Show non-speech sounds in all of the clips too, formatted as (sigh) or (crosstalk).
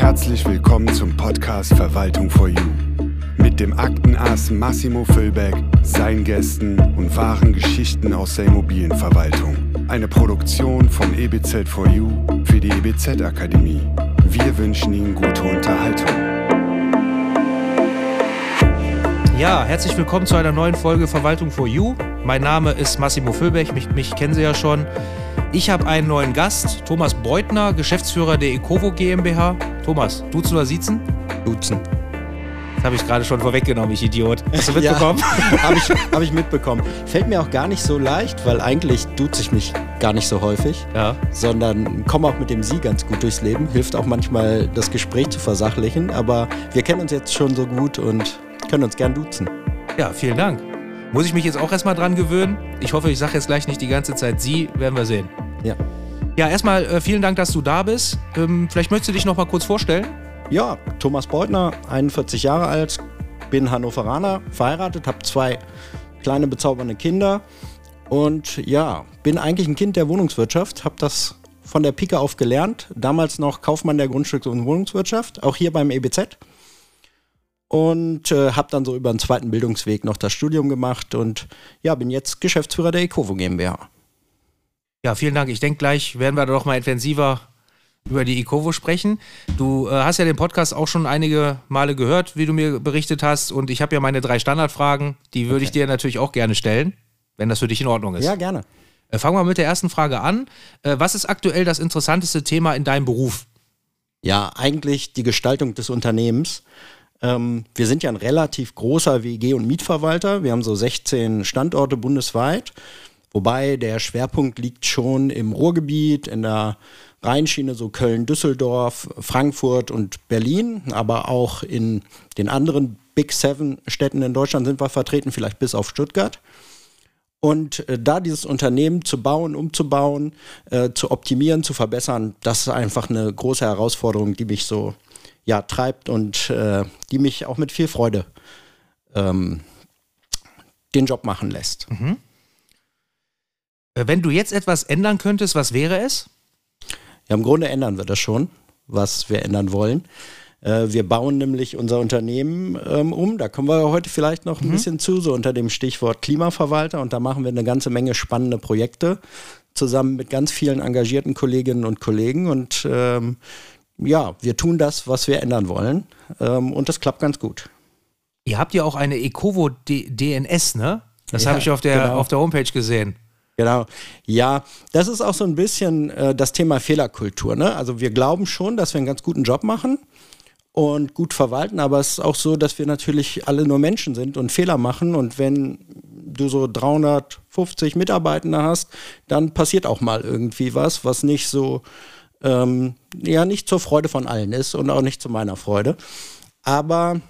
Herzlich willkommen zum Podcast Verwaltung for You. Mit dem Aktenass Massimo Füllbeck, seinen Gästen und wahren Geschichten aus der Immobilienverwaltung. Eine Produktion von EBZ for You für die EBZ Akademie. Wir wünschen Ihnen gute Unterhaltung. Ja, herzlich willkommen zu einer neuen Folge Verwaltung for You. Mein Name ist Massimo Füllbeck, mich, mich kennen Sie ja schon. Ich habe einen neuen Gast, Thomas Beutner, Geschäftsführer der Ecovo GmbH. Thomas, duzen oder siezen? Duzen. Das habe ich gerade schon vorweggenommen, ich Idiot. Hast du (laughs) mitbekommen? (laughs) Ja, habe ich, hab ich mitbekommen. Fällt mir auch gar nicht so leicht, weil eigentlich duze ich mich gar nicht so häufig, Ja. sondern komme auch mit dem Sie ganz gut durchs Leben. Hilft auch manchmal, das Gespräch zu versachlichen, aber wir kennen uns jetzt schon so gut und können uns gern duzen. Ja, vielen Dank. Muss ich mich jetzt auch erstmal dran gewöhnen? Ich hoffe, ich sage jetzt gleich nicht die ganze Zeit Sie, werden wir sehen. Ja. Ja, erstmal äh, vielen Dank, dass du da bist. Ähm, vielleicht möchtest du dich noch mal kurz vorstellen? Ja, Thomas Beutner, 41 Jahre alt, bin Hannoveraner, verheiratet, habe zwei kleine bezaubernde Kinder und ja, bin eigentlich ein Kind der Wohnungswirtschaft, habe das von der Pike auf gelernt, damals noch Kaufmann der Grundstücks- und Wohnungswirtschaft, auch hier beim EBZ und äh, habe dann so über einen zweiten Bildungsweg noch das Studium gemacht und ja, bin jetzt Geschäftsführer der Ecovo GmbH. Ja, vielen Dank. Ich denke, gleich werden wir doch mal intensiver über die Ecovo sprechen. Du äh, hast ja den Podcast auch schon einige Male gehört, wie du mir berichtet hast. Und ich habe ja meine drei Standardfragen, die würde ich dir natürlich auch gerne stellen, wenn das für dich in Ordnung ist. Ja, gerne. Äh, fangen wir mit der ersten Frage an. Äh, was ist aktuell das interessanteste Thema in deinem Beruf? Ja, eigentlich die Gestaltung des Unternehmens. Ähm, wir sind ja ein relativ großer WG- und Mietverwalter. Wir haben so 16 Standorte bundesweit, wobei der Schwerpunkt liegt schon im Ruhrgebiet, in der Rheinschiene, so Köln, Düsseldorf, Frankfurt und Berlin, aber auch in den anderen Big Seven Städten in Deutschland sind wir vertreten, vielleicht bis auf Stuttgart. Und äh, da dieses Unternehmen zu bauen, umzubauen, äh, zu optimieren, zu verbessern, das ist einfach eine große Herausforderung, die mich so ja, treibt und äh, die mich auch mit viel Freude ähm, den Job machen lässt. Äh, wenn du jetzt etwas ändern könntest, was wäre es? Ja, im Grunde ändern wir das schon, was wir ändern wollen. Äh, wir bauen nämlich unser Unternehmen ähm, um. Da kommen wir heute vielleicht noch ein bisschen zu, so unter dem Stichwort Klimaverwalter. Und da machen wir eine ganze Menge spannende Projekte zusammen mit ganz vielen engagierten Kolleginnen und Kollegen. Und ähm, ja, wir tun das, was wir ändern wollen. Ähm, und das klappt ganz gut. Ihr habt ja auch eine Ecovo D DNS, ne? Das Ja, habe ich auf der, genau. auf der Homepage gesehen. Genau. Ja, das ist auch so ein bisschen äh, das Thema Fehlerkultur. Ne? Also wir glauben schon, dass wir einen ganz guten Job machen und gut verwalten, aber es ist auch so, dass wir natürlich alle nur Menschen sind und Fehler machen. Und wenn du so 350 Mitarbeitende hast, dann passiert auch mal irgendwie was, was nicht so, ähm, ja, nicht zur Freude von allen ist und auch nicht zu meiner Freude. Aber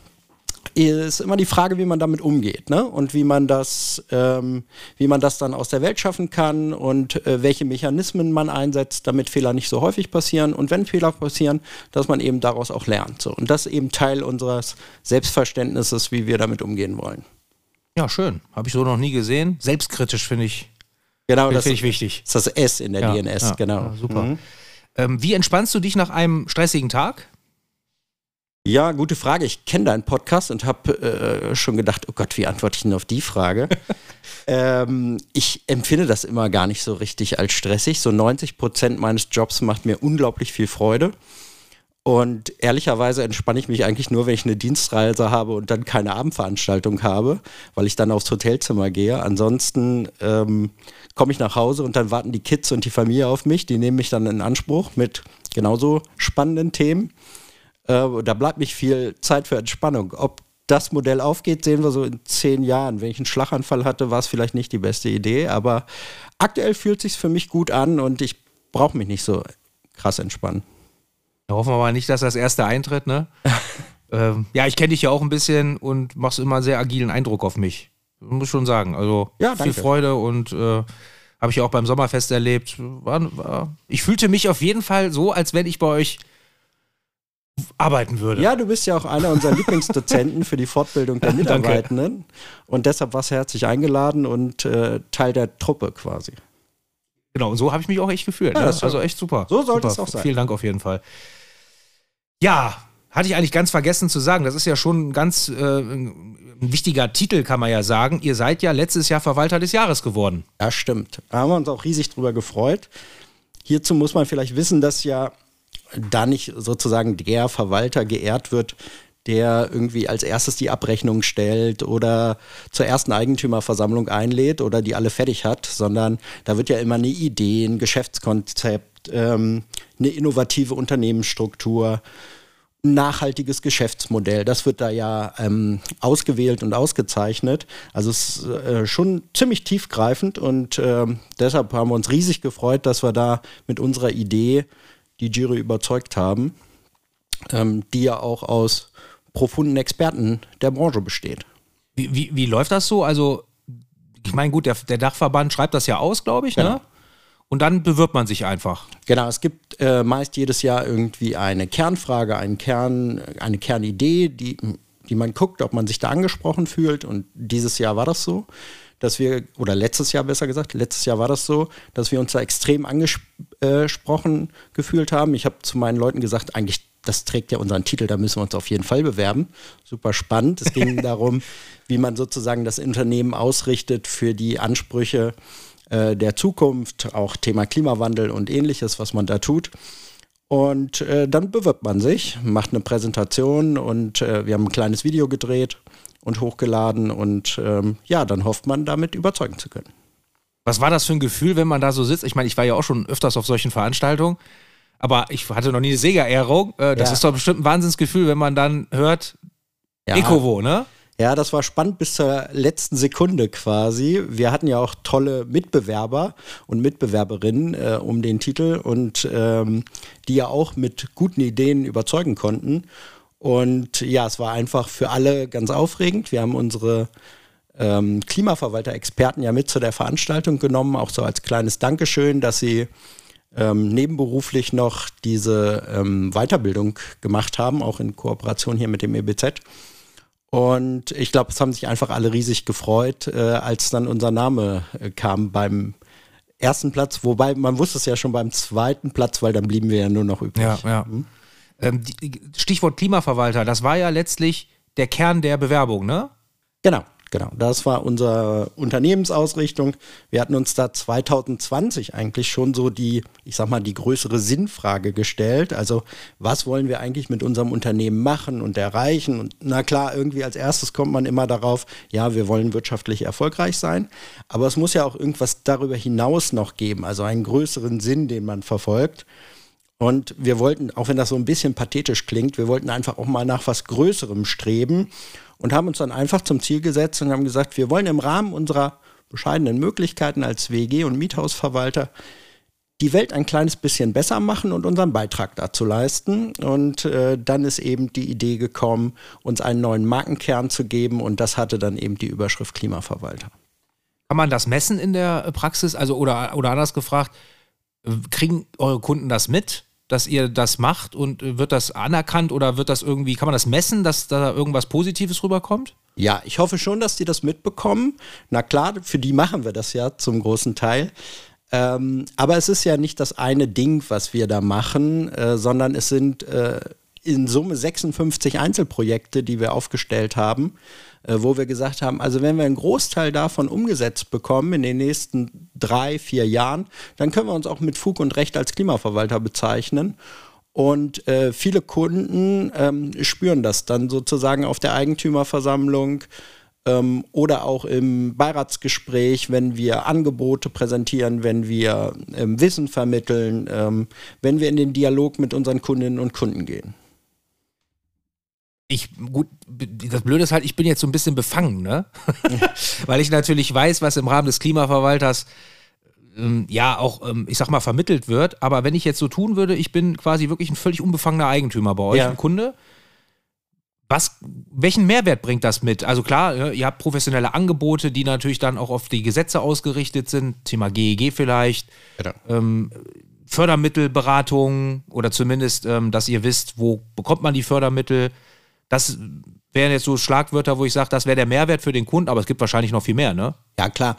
ist immer die Frage, wie man damit umgeht, ne? Und wie man das, ähm, wie man das dann aus der Welt schaffen kann und äh, welche Mechanismen man einsetzt, damit Fehler nicht so häufig passieren. Und wenn Fehler passieren, dass man eben daraus auch lernt. So. Und das ist eben Teil unseres Selbstverständnisses, wie wir damit umgehen wollen. Ja, schön. Habe ich so noch nie gesehen. Selbstkritisch finde ich, Genau, find, das find ich wichtig. ist das S in der Ja, DNS, ja, genau. ja, super. Mhm. Ähm, wie entspannst du dich nach einem stressigen Tag? Ja, gute Frage. Ich kenne deinen Podcast und habe äh, schon gedacht, oh Gott, wie antworte ich denn auf die Frage? (laughs) ähm, ich empfinde das immer gar nicht so richtig als stressig. So 90 Prozent meines Jobs macht mir unglaublich viel Freude. Und ehrlicherweise entspanne ich mich eigentlich nur, wenn ich eine Dienstreise habe und dann keine Abendveranstaltung habe, weil ich dann aufs Hotelzimmer gehe. Ansonsten ähm, komme ich nach Hause und dann warten die Kids und die Familie auf mich. Die nehmen mich dann in Anspruch mit genauso spannenden Themen. Äh, da bleibt nicht viel Zeit für Entspannung. Ob das Modell aufgeht, sehen wir so in zehn Jahren. Wenn ich einen Schlaganfall hatte, war es vielleicht nicht die beste Idee, aber aktuell fühlt sich für mich gut an und ich brauche mich nicht so krass entspannen. Da hoffen wir mal nicht, dass das erste eintritt, ne? (laughs) ähm, ja, ich kenne dich ja auch ein bisschen und machst immer einen sehr agilen Eindruck auf mich. Muss schon sagen. Also Ja, viel. Freude und äh, habe ich auch beim Sommerfest erlebt. War, war, ich fühlte mich auf jeden Fall so, als wenn ich bei euch arbeiten würde. Ja, du bist ja auch einer unserer Lieblingsdozenten für die Fortbildung der. (laughs) Mitarbeitenden. Und deshalb warst du herzlich eingeladen und äh, Teil der Truppe quasi. Genau, und so habe ich mich auch echt gefühlt. Ja, ne? das ist Also echt super. So sollte super. es auch sein. Vielen Dank auf jeden Fall. Ja, hatte ich eigentlich ganz vergessen zu sagen. Das ist ja schon ein ganz äh, ein wichtiger Titel, kann man ja sagen. Ihr seid ja letztes Jahr Verwalter des Jahres geworden. Ja, stimmt. Da haben wir uns auch riesig drüber gefreut. Hierzu muss man vielleicht wissen, dass ja da nicht sozusagen der Verwalter geehrt wird, der irgendwie als erstes die Abrechnung stellt oder zur ersten Eigentümerversammlung einlädt oder die alle fertig hat, sondern da wird ja immer eine Idee, ein Geschäftskonzept, ähm, eine innovative Unternehmensstruktur, ein nachhaltiges Geschäftsmodell, das wird da ja ähm, ausgewählt und ausgezeichnet. Also es ist äh, schon ziemlich tiefgreifend und äh, deshalb haben wir uns riesig gefreut, dass wir da mit unserer Idee die Jury überzeugt haben, ähm, die ja auch aus profunden Experten der Branche besteht. Wie, wie, wie läuft das so? Also, ich meine, gut, der, der Dachverband schreibt das ja aus, glaube ich, ne? Genau. ne? Und dann bewirbt man sich einfach. Genau, es gibt äh, meist jedes Jahr irgendwie eine Kernfrage, einen Kern, eine Kernidee, die, die man guckt, ob man sich da angesprochen fühlt. Und dieses Jahr war das so, dass wir, oder letztes Jahr besser gesagt, letztes Jahr war das so, dass wir uns da extrem angesprochen gefühlt haben. Ich habe zu meinen Leuten gesagt, eigentlich das trägt ja unseren Titel, da müssen wir uns auf jeden Fall bewerben. Super spannend. Es ging (laughs) darum, wie man sozusagen das Unternehmen ausrichtet für die Ansprüche äh, der Zukunft, auch Thema Klimawandel und ähnliches, was man da tut. Und äh, dann bewirbt man sich, macht eine Präsentation und äh, wir haben ein kleines Video gedreht und hochgeladen und ähm, ja, dann hofft man damit überzeugen zu können. Was war das für ein Gefühl, wenn man da so sitzt? Ich meine, ich war ja auch schon öfters auf solchen Veranstaltungen aber ich hatte noch nie eine Siegerehrung. Äh, das Ja. ist doch bestimmt ein Wahnsinnsgefühl, wenn man dann hört, Ja. Ecovo, ne? Ja, das war spannend bis zur letzten Sekunde quasi. Wir hatten ja auch tolle Mitbewerber und Mitbewerberinnen äh, um den Titel und ähm, die ja auch mit guten Ideen überzeugen konnten. Und ja, es war einfach für alle ganz aufregend. Wir haben unsere ähm, Klimaverwalter-Experten ja mit zu der Veranstaltung genommen, auch so als kleines Dankeschön, dass sie ähm, nebenberuflich noch diese ähm, Weiterbildung gemacht haben, auch in Kooperation hier mit dem EBZ. Und ich glaube, es haben sich einfach alle riesig gefreut, äh, als dann unser Name äh, kam beim ersten Platz, wobei man wusste es ja schon beim zweiten Platz, weil dann blieben wir ja nur noch übrig. Ja, ja. Ähm, die, Stichwort Klimaverwalter, das war ja letztlich der Kern der Bewerbung, ne? Genau, genau. Das war unsere Unternehmensausrichtung. Wir hatten uns da 2020 eigentlich schon so die, ich sag mal, die größere Sinnfrage gestellt. Also, was wollen wir eigentlich mit unserem Unternehmen machen und erreichen? Und na klar, irgendwie als erstes kommt man immer darauf, ja, wir wollen wirtschaftlich erfolgreich sein. Aber es muss ja auch irgendwas darüber hinaus noch geben, also einen größeren Sinn, den man verfolgt. Und wir wollten, auch wenn das so ein bisschen pathetisch klingt, wir wollten einfach auch mal nach was Größerem streben und haben uns dann einfach zum Ziel gesetzt und haben gesagt, wir wollen im Rahmen unserer bescheidenen Möglichkeiten als WG und Miethausverwalter die Welt ein kleines bisschen besser machen und unseren Beitrag dazu leisten. Und äh, dann ist eben die Idee gekommen, uns einen neuen Markenkern zu geben und das hatte dann eben die Überschrift Klimaverwalter. Kann man das messen in der äh, Praxis? Also, oder, oder anders gefragt, äh, kriegen eure Kunden das mit, dass ihr das macht und äh, wird das anerkannt oder wird das irgendwie, kann man das messen, dass da irgendwas Positives rüberkommt? Ja, ich hoffe schon, dass die das mitbekommen. Na klar, für die machen wir das ja zum großen Teil. Ähm, aber es ist ja nicht das eine Ding, was wir da machen, äh, sondern es sind äh, in Summe 56 Einzelprojekte, die wir aufgestellt haben, wo wir gesagt haben, also wenn wir einen Großteil davon umgesetzt bekommen in den nächsten drei, vier Jahren, dann können wir uns auch mit Fug und Recht als Klimaverwalter bezeichnen. Und äh, viele Kunden ähm, spüren das dann sozusagen auf der Eigentümerversammlung ähm, oder auch im Beiratsgespräch, wenn wir Angebote präsentieren, wenn wir ähm, Wissen vermitteln, ähm, wenn wir in den Dialog mit unseren Kundinnen und Kunden gehen. Ich, gut, das Blöde ist halt, ich bin jetzt so ein bisschen befangen, ne? (laughs) Weil ich natürlich weiß, was im Rahmen des Klimaverwalters ähm, ja auch, ähm, ich sag mal, vermittelt wird. Aber wenn ich jetzt so tun würde, ich bin quasi wirklich ein völlig unbefangener Eigentümer bei euch, Ja. ein Kunde. Was, welchen Mehrwert bringt das mit? Also klar, ja, ihr habt professionelle Angebote, die natürlich dann auch auf die Gesetze ausgerichtet sind, Thema GEG vielleicht, Genau. ähm, Fördermittelberatung oder zumindest, ähm, dass ihr wisst, wo bekommt man die Fördermittel. Das wären jetzt so Schlagwörter, wo ich sage, das wäre der Mehrwert für den Kunden, aber es gibt wahrscheinlich noch viel mehr, ne? Ja, klar.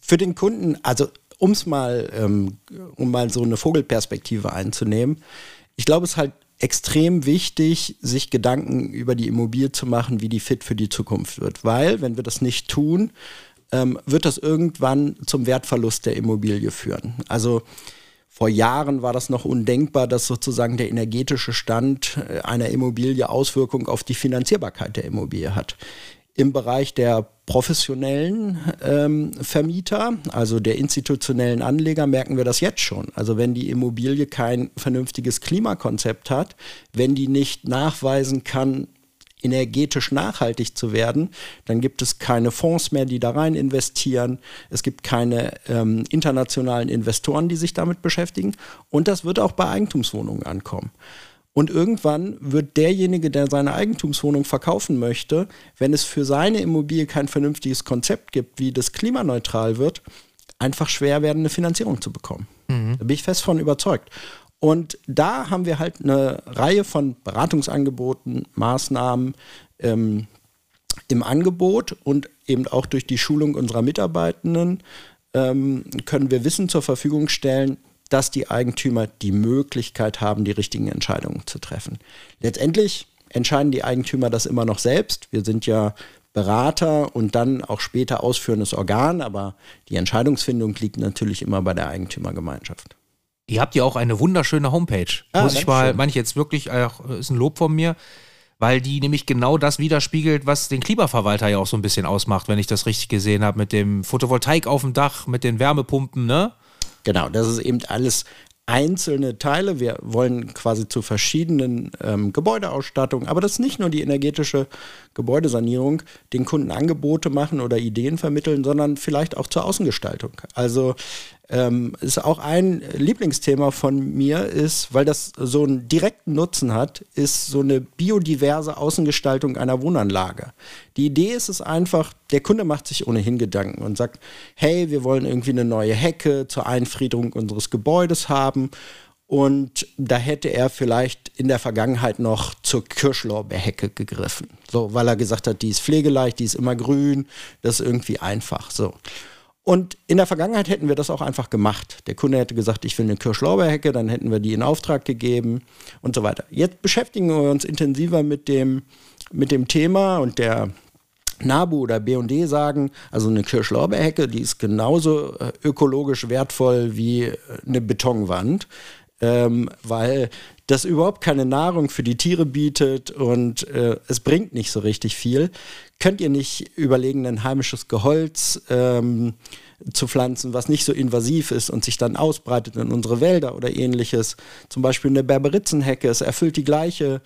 Für den Kunden, also um's mal, ähm, um mal so eine Vogelperspektive einzunehmen, ich glaube, es ist halt extrem wichtig, sich Gedanken über die Immobilie zu machen, wie die fit für die Zukunft wird. Weil, wenn wir das nicht tun, ähm, wird das irgendwann zum Wertverlust der Immobilie führen. Also vor Jahren war das noch undenkbar, dass sozusagen der energetische Stand äh, einer Immobilie Auswirkungen auf die Finanzierbarkeit der Immobilie hat. Im Bereich der professionellen ähm, Vermieter, also der institutionellen Anleger, merken wir das jetzt schon. Also wenn die Immobilie kein vernünftiges Klimakonzept hat, wenn die nicht nachweisen kann, energetisch nachhaltig zu werden, dann gibt es keine Fonds mehr, die da rein investieren. Es gibt keine ähm, internationalen Investoren, die sich damit beschäftigen. Und das wird auch bei Eigentumswohnungen ankommen. Und irgendwann wird derjenige, der seine Eigentumswohnung verkaufen möchte, wenn es für seine Immobilie kein vernünftiges Konzept gibt, wie das klimaneutral wird, einfach schwer werden, eine Finanzierung zu bekommen. Mhm. Da bin ich fest von überzeugt. Und da haben wir halt eine Reihe von Beratungsangeboten, Maßnahmen ähm, im Angebot und eben auch durch die Schulung unserer Mitarbeitenden ähm, können wir Wissen zur Verfügung stellen, dass die Eigentümer die Möglichkeit haben, die richtigen Entscheidungen zu treffen. Letztendlich entscheiden die Eigentümer das immer noch selbst. Wir sind ja Berater und dann auch später ausführendes Organ, aber die Entscheidungsfindung liegt natürlich immer bei der Eigentümergemeinschaft. Ihr habt ja auch eine wunderschöne Homepage. Ah, Muss ich mal, meine ich jetzt wirklich, äh, ist ein Lob von mir, weil die nämlich genau das widerspiegelt, was den Klimaverwalter ja auch so ein bisschen ausmacht, wenn ich das richtig gesehen habe, mit dem Photovoltaik auf dem Dach, mit den Wärmepumpen, ne? Genau, das ist eben alles einzelne Teile. Wir wollen quasi zu verschiedenen ähm, Gebäudeausstattungen, aber das ist nicht nur die energetische Gebäudesanierung, den Kunden Angebote machen oder Ideen vermitteln, sondern vielleicht auch zur Außengestaltung. Also ähm, ist auch ein Lieblingsthema von mir ist, weil das so einen direkten Nutzen hat, ist so eine biodiverse Außengestaltung einer Wohnanlage. Die Idee ist es einfach, der Kunde macht sich ohnehin Gedanken und sagt, hey, wir wollen irgendwie eine neue Hecke zur Einfriedung unseres Gebäudes haben. Und da hätte er vielleicht in der Vergangenheit noch zur Kirschlorbeerhecke gegriffen. So, weil er gesagt hat, die ist pflegeleicht, die ist immer grün, das ist irgendwie einfach. So. Und in der Vergangenheit hätten wir das auch einfach gemacht. Der Kunde hätte gesagt, ich will eine Kirschlorbeerhecke, dann hätten wir die in Auftrag gegeben und so weiter. Jetzt beschäftigen wir uns intensiver mit dem, mit dem Thema und der NABU oder BD sagen, also eine Kirschlorbeerhecke, die ist genauso äh, ökologisch wertvoll wie äh, eine Betonwand ähm, weil das überhaupt keine Nahrung für die Tiere bietet und äh, es bringt nicht so richtig viel. Könnt ihr nicht überlegen, ein heimisches Geholz ähm, zu pflanzen, was nicht so invasiv ist und sich dann ausbreitet in unsere Wälder oder ähnliches? Zum Beispiel eine Berberitzenhecke, es erfüllt die gleiche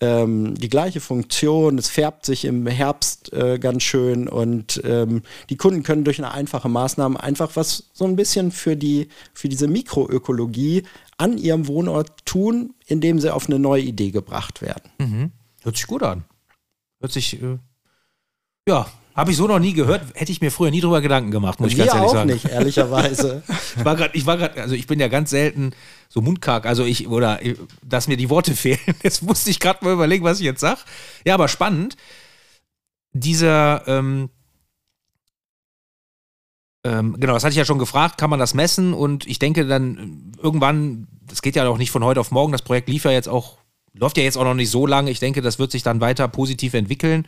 ähm, die gleiche Funktion. Es färbt sich im Herbst äh, ganz schön und ähm, die Kunden können durch eine einfache Maßnahme einfach was so ein bisschen für die für diese Mikroökologie an ihrem Wohnort tun, indem sie auf eine neue Idee gebracht werden. Mhm. Hört sich gut an. Hört sich, äh, ja, habe ich so noch nie gehört. Hätte ich mir früher nie drüber Gedanken gemacht, muss ich ganz ehrlich auch sagen. nicht, ehrlicherweise. (laughs) ich war gerade, ich war gerade, also ich bin ja ganz selten so mundkarg, also ich, oder, dass mir die Worte (laughs) fehlen. Jetzt musste ich gerade mal überlegen, was ich jetzt sage. Ja, aber spannend. Dieser, ähm, ähm, genau, das hatte ich ja schon gefragt, kann man das messen? Und ich denke dann irgendwann, das geht ja auch nicht von heute auf morgen, das Projekt lief ja jetzt auch, läuft ja jetzt auch noch nicht so lange. Ich denke, das wird sich dann weiter positiv entwickeln.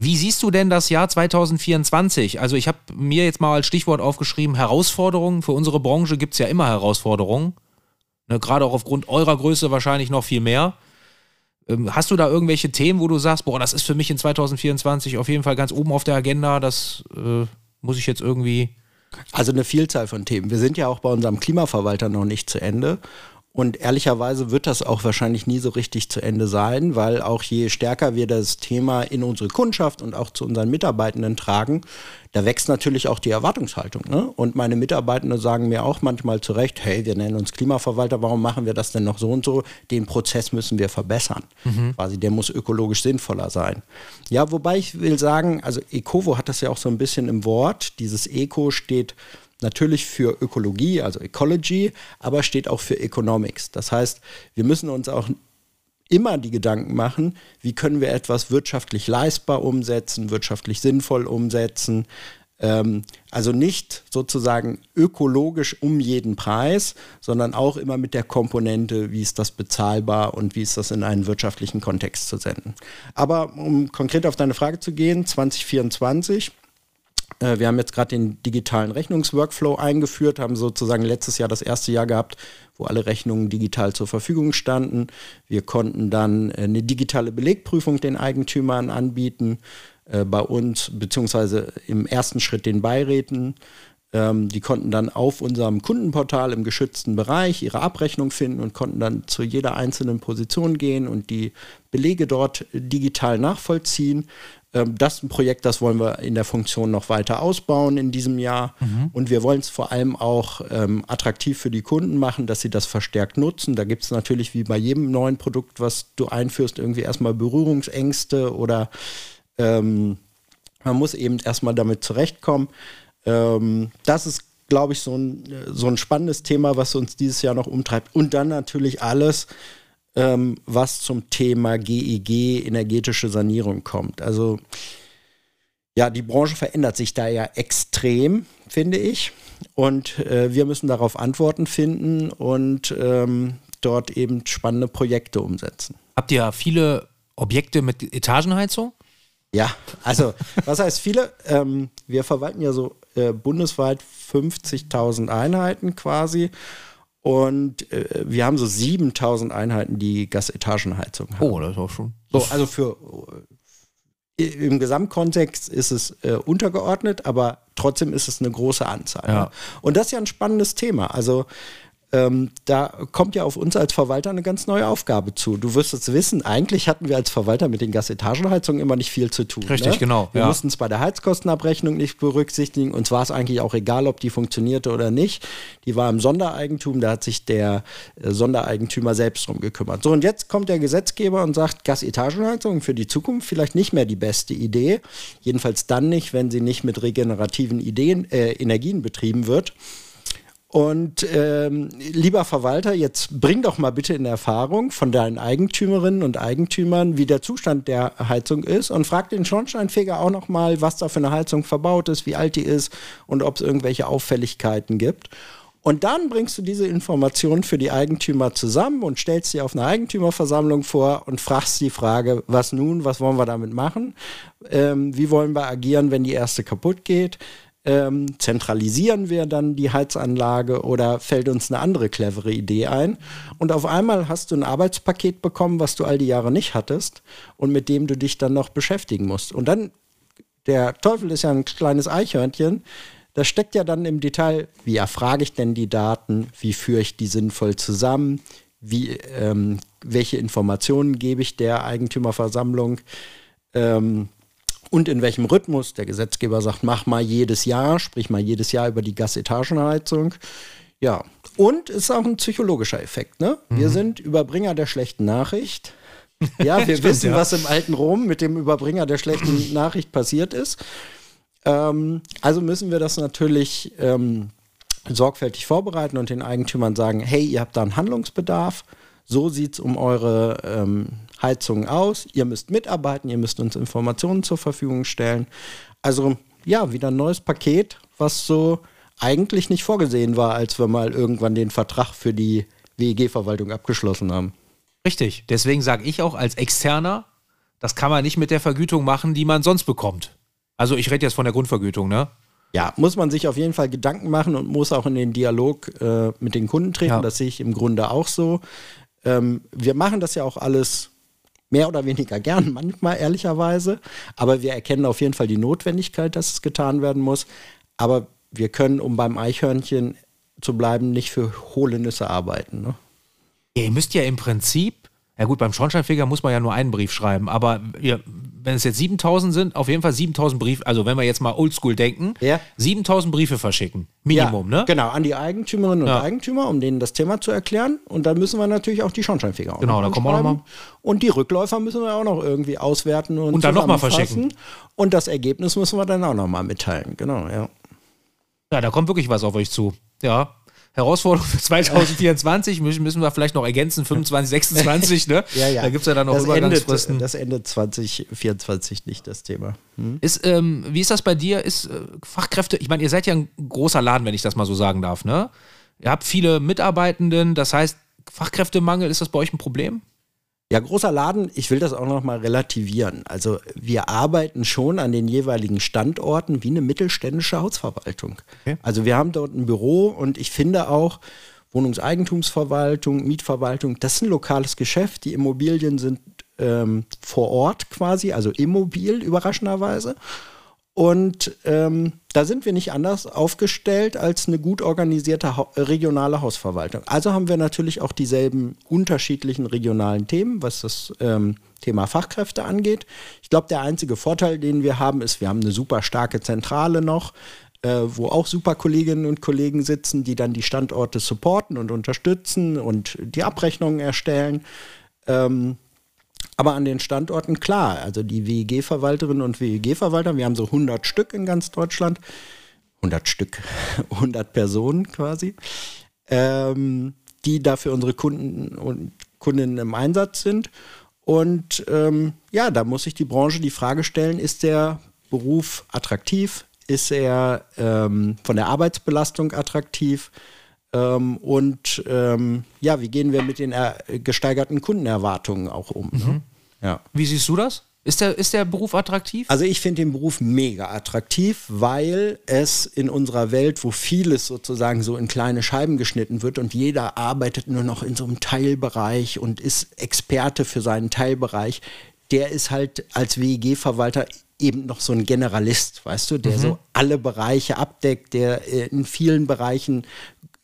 Wie siehst du denn das Jahr 2024? Also ich habe mir jetzt mal als Stichwort aufgeschrieben, Herausforderungen. Für unsere Branche gibt es ja immer Herausforderungen. Ne, Gerade auch aufgrund eurer Größe wahrscheinlich noch viel mehr. Ähm, hast du da irgendwelche Themen, wo du sagst, boah, das ist für mich in 2024 auf jeden Fall ganz oben auf der Agenda, das äh, muss ich jetzt irgendwie. Also eine Vielzahl von Themen. Wir sind ja auch bei unserem Klimaverwalter noch nicht zu Ende. Und ehrlicherweise wird das auch wahrscheinlich nie so richtig zu Ende sein, weil auch je stärker wir das Thema in unsere Kundschaft und auch zu unseren Mitarbeitenden tragen, da wächst natürlich auch die Erwartungshaltung. Ne? Und meine Mitarbeitenden sagen mir auch manchmal zu Recht, hey, wir nennen uns Klimaverwalter, warum machen wir das denn noch so und so? Den Prozess müssen wir verbessern. Mhm. Quasi, der muss ökologisch sinnvoller sein. Ja, wobei ich will sagen, also Ecovo hat das ja auch so ein bisschen im Wort. Dieses Eco steht natürlich für Ökologie, also Ecology, aber steht auch für Economics. Das heißt, wir müssen uns auch immer die Gedanken machen, wie können wir etwas wirtschaftlich leistbar umsetzen, wirtschaftlich sinnvoll umsetzen. Ähm, also nicht sozusagen ökologisch um jeden Preis, sondern auch immer mit der Komponente, wie ist das bezahlbar und wie ist das in einen wirtschaftlichen Kontext zu senden. Aber um konkret auf deine Frage zu gehen, 2024 äh, wir haben jetzt gerade den digitalen Rechnungsworkflow eingeführt, haben sozusagen letztes Jahr das erste Jahr gehabt, wo alle Rechnungen digital zur Verfügung standen. Wir konnten dann äh, eine digitale Belegprüfung den Eigentümern anbieten, äh, bei uns, beziehungsweise im ersten Schritt den Beiräten. Ähm, die konnten dann auf unserem Kundenportal im geschützten Bereich ihre Abrechnung finden und konnten dann zu jeder einzelnen Position gehen und die Belege dort digital nachvollziehen. Ähm, das ist ein Projekt, das wollen wir in der Funktion noch weiter ausbauen in diesem Jahr. Mhm. Und wir wollen es vor allem auch ähm, attraktiv für die Kunden machen, dass sie das verstärkt nutzen. Da gibt es natürlich wie bei jedem neuen Produkt, was du einführst, irgendwie erstmal Berührungsängste oder ähm, man muss eben erstmal damit zurechtkommen. Ähm, das ist, glaube ich, so ein, so ein spannendes Thema, was uns dieses Jahr noch umtreibt. Und dann natürlich alles, ähm, was zum Thema GEG, e energetische Sanierung kommt. Also ja, die Branche verändert sich da ja extrem, finde ich. Und äh, wir müssen darauf Antworten finden und ähm, dort eben spannende Projekte umsetzen. Habt ihr viele Objekte mit Etagenheizung? Ja, also (laughs) was heißt viele? Ähm, wir verwalten ja so äh, bundesweit 50.000 Einheiten quasi und äh, wir haben so 7000 Einheiten, die Gasetagenheizung haben. Oh, das ist auch schon. So, also für äh, im Gesamtkontext ist es äh, untergeordnet, aber trotzdem ist es eine große Anzahl. Ja. Und das ist ja ein spannendes Thema. Also ähm, da kommt ja auf uns als Verwalter eine ganz neue Aufgabe zu. Du wirst es wissen, eigentlich hatten wir als Verwalter mit den Gasetagenheizungen immer nicht viel zu tun. Richtig, ne? genau. Wir ja. mussten es bei der Heizkostenabrechnung nicht berücksichtigen. Uns war es eigentlich auch egal, ob die funktionierte oder nicht. Die war im Sondereigentum, da hat sich der äh, Sondereigentümer selbst drum gekümmert. So, und jetzt kommt der Gesetzgeber und sagt, Gasetagenheizung für die Zukunft vielleicht nicht mehr die beste Idee. Jedenfalls dann nicht, wenn sie nicht mit regenerativen Ideen, äh, Energien betrieben wird. Und ähm, lieber Verwalter, jetzt bring doch mal bitte in Erfahrung von deinen Eigentümerinnen und Eigentümern, wie der Zustand der Heizung ist und frag den Schornsteinfeger auch noch mal, was da für eine Heizung verbaut ist, wie alt die ist und ob es irgendwelche Auffälligkeiten gibt. Und dann bringst du diese Informationen für die Eigentümer zusammen und stellst sie auf eine Eigentümerversammlung vor und fragst die Frage, was nun, was wollen wir damit machen? Ähm, wie wollen wir agieren, wenn die erste kaputt geht? Ähm, zentralisieren wir dann die Heizanlage oder fällt uns eine andere clevere Idee ein? Und auf einmal hast du ein Arbeitspaket bekommen, was du all die Jahre nicht hattest und mit dem du dich dann noch beschäftigen musst. Und dann, der Teufel ist ja ein kleines Eichhörnchen, das steckt ja dann im Detail, wie erfrage ich denn die Daten, wie führe ich die sinnvoll zusammen, wie, ähm, welche Informationen gebe ich der Eigentümerversammlung. Ähm, und in welchem Rhythmus. Der Gesetzgeber sagt, mach mal jedes Jahr, sprich mal jedes Jahr über die Gasetagenheizung. Ja, und ist auch ein psychologischer Effekt. Ne? Mhm. Wir sind Überbringer der schlechten Nachricht. Ja, (laughs) wir Stimmt, wissen, ja. was im alten Rom mit dem Überbringer der schlechten (clears throat) Nachricht passiert ist. Ähm, also müssen wir das natürlich ähm, sorgfältig vorbereiten und den Eigentümern sagen, hey, ihr habt da einen Handlungsbedarf. So sieht es um eure ähm, Heizungen aus, ihr müsst mitarbeiten, ihr müsst uns Informationen zur Verfügung stellen. Also ja, wieder ein neues Paket, was so eigentlich nicht vorgesehen war, als wir mal irgendwann den Vertrag für die WEG-Verwaltung abgeschlossen haben. Richtig. Deswegen sage ich auch als Externer, das kann man nicht mit der Vergütung machen, die man sonst bekommt. Also ich rede jetzt von der Grundvergütung, ne? Ja, muss man sich auf jeden Fall Gedanken machen und muss auch in den Dialog äh, mit den Kunden treten. Ja. Das sehe ich im Grunde auch so. Ähm, wir machen das ja auch alles mehr oder weniger gern, (laughs) manchmal ehrlicherweise. Aber wir erkennen auf jeden Fall die Notwendigkeit, dass es getan werden muss. Aber wir können, um beim Eichhörnchen zu bleiben, nicht für hohle Nüsse arbeiten. Ne? Ihr müsst ja im Prinzip ja gut, beim Schornsteinfeger muss man ja nur einen Brief schreiben, aber ja, wenn es jetzt 7000 sind, auf jeden Fall 7000 Briefe, also wenn wir jetzt mal oldschool denken, ja. 7000 Briefe verschicken. Minimum, ja, ne? Genau, an die Eigentümerinnen und. Eigentümer, um denen das Thema zu erklären. Und dann müssen wir natürlich auch die Schornsteinfeger auch Genau, da kommen wir nochmal. Und die Rückläufer müssen wir auch noch irgendwie auswerten und, und dann nochmal verschicken. Und das Ergebnis müssen wir dann auch nochmal mitteilen. Genau, ja. Ja, da kommt wirklich was auf euch zu. Ja. Herausforderung für 2024 müssen, wir vielleicht noch ergänzen, 25, 26, ne? Ja, ja. Da gibt es ja dann noch das Übergangsfristen. Endet, das Ende 2024 nicht das Thema. Hm? Ist, ähm, wie ist das bei dir? Ist äh, Fachkräfte, ich meine, ihr seid ja ein großer Laden, wenn ich das mal so sagen darf, ne? Ihr habt viele Mitarbeitenden, das heißt, Fachkräftemangel, ist das bei euch ein Problem? Ja, großer Laden, ich will das auch noch mal relativieren. Also wir arbeiten schon an den jeweiligen Standorten wie eine mittelständische Hausverwaltung. Okay. Also wir haben dort ein Büro und ich finde auch Wohnungseigentumsverwaltung, Mietverwaltung, das ist ein lokales Geschäft. Die Immobilien sind ähm, vor Ort quasi, also immobil überraschenderweise. Und ähm, da sind wir nicht anders aufgestellt als eine gut organisierte ha regionale Hausverwaltung. Also haben wir natürlich auch dieselben unterschiedlichen regionalen Themen, was das ähm, Thema Fachkräfte angeht. Ich glaube, der einzige Vorteil, den wir haben, ist, wir haben eine super starke Zentrale noch, äh, wo auch super Kolleginnen und Kollegen sitzen, die dann die Standorte supporten und unterstützen und die Abrechnungen erstellen. Ähm, aber an den Standorten klar, also die WEG-Verwalterinnen und WEG-Verwalter, wir haben so 100 Stück in ganz Deutschland, 100 Stück, (laughs) 100 Personen quasi, ähm, die dafür unsere Kunden und Kundinnen im Einsatz sind. Und ähm, ja, da muss sich die Branche die Frage stellen, ist der Beruf attraktiv? Ist er ähm, von der Arbeitsbelastung attraktiv? Ähm, und ähm, ja, wie gehen wir mit den er gesteigerten Kundenerwartungen auch um? Ne? Ja. Wie siehst du das? Ist der, ist der Beruf attraktiv? Also ich finde den Beruf mega attraktiv, weil es in unserer Welt, wo vieles sozusagen so in kleine Scheiben geschnitten wird und jeder arbeitet nur noch in so einem Teilbereich und ist Experte für seinen Teilbereich, der ist halt als WEG-Verwalter eben noch so ein Generalist, weißt du, der Mhm. so alle Bereiche abdeckt, der äh, in vielen Bereichen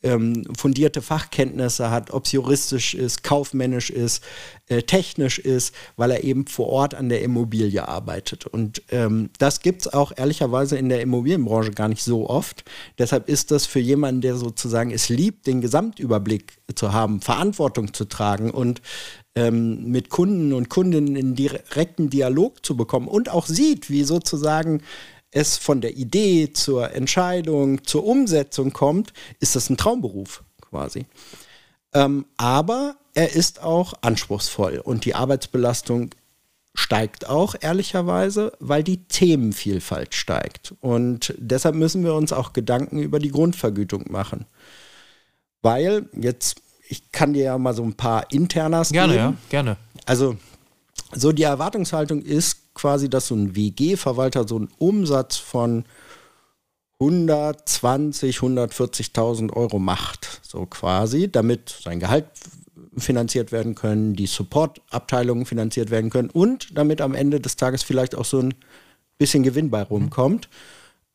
ähm, fundierte Fachkenntnisse hat, ob es juristisch ist, kaufmännisch ist, äh, technisch ist, weil er eben vor Ort an der Immobilie arbeitet. Und ähm, das gibt es auch ehrlicherweise in der Immobilienbranche gar nicht so oft. Deshalb ist das für jemanden, der sozusagen es liebt, den Gesamtüberblick zu haben, Verantwortung zu tragen und ähm, mit Kunden und Kundinnen in direkten Dialog zu bekommen und auch sieht, wie sozusagen es von der Idee zur Entscheidung, zur Umsetzung kommt, ist das ein Traumberuf quasi. Ähm, aber er ist auch anspruchsvoll und die Arbeitsbelastung steigt auch, ehrlicherweise, weil die Themenvielfalt steigt. Und deshalb müssen wir uns auch Gedanken über die Grundvergütung machen. Weil, jetzt, ich kann dir ja mal so ein paar Internas Gerne, geben. ja, gerne. Also, so die Erwartungshaltung ist quasi, dass so ein WG-Verwalter so einen Umsatz von 120, 140.000 Euro macht, so quasi, damit sein Gehalt finanziert werden können, die Supportabteilungen finanziert werden können und damit am Ende des Tages vielleicht auch so ein bisschen Gewinn bei rumkommt.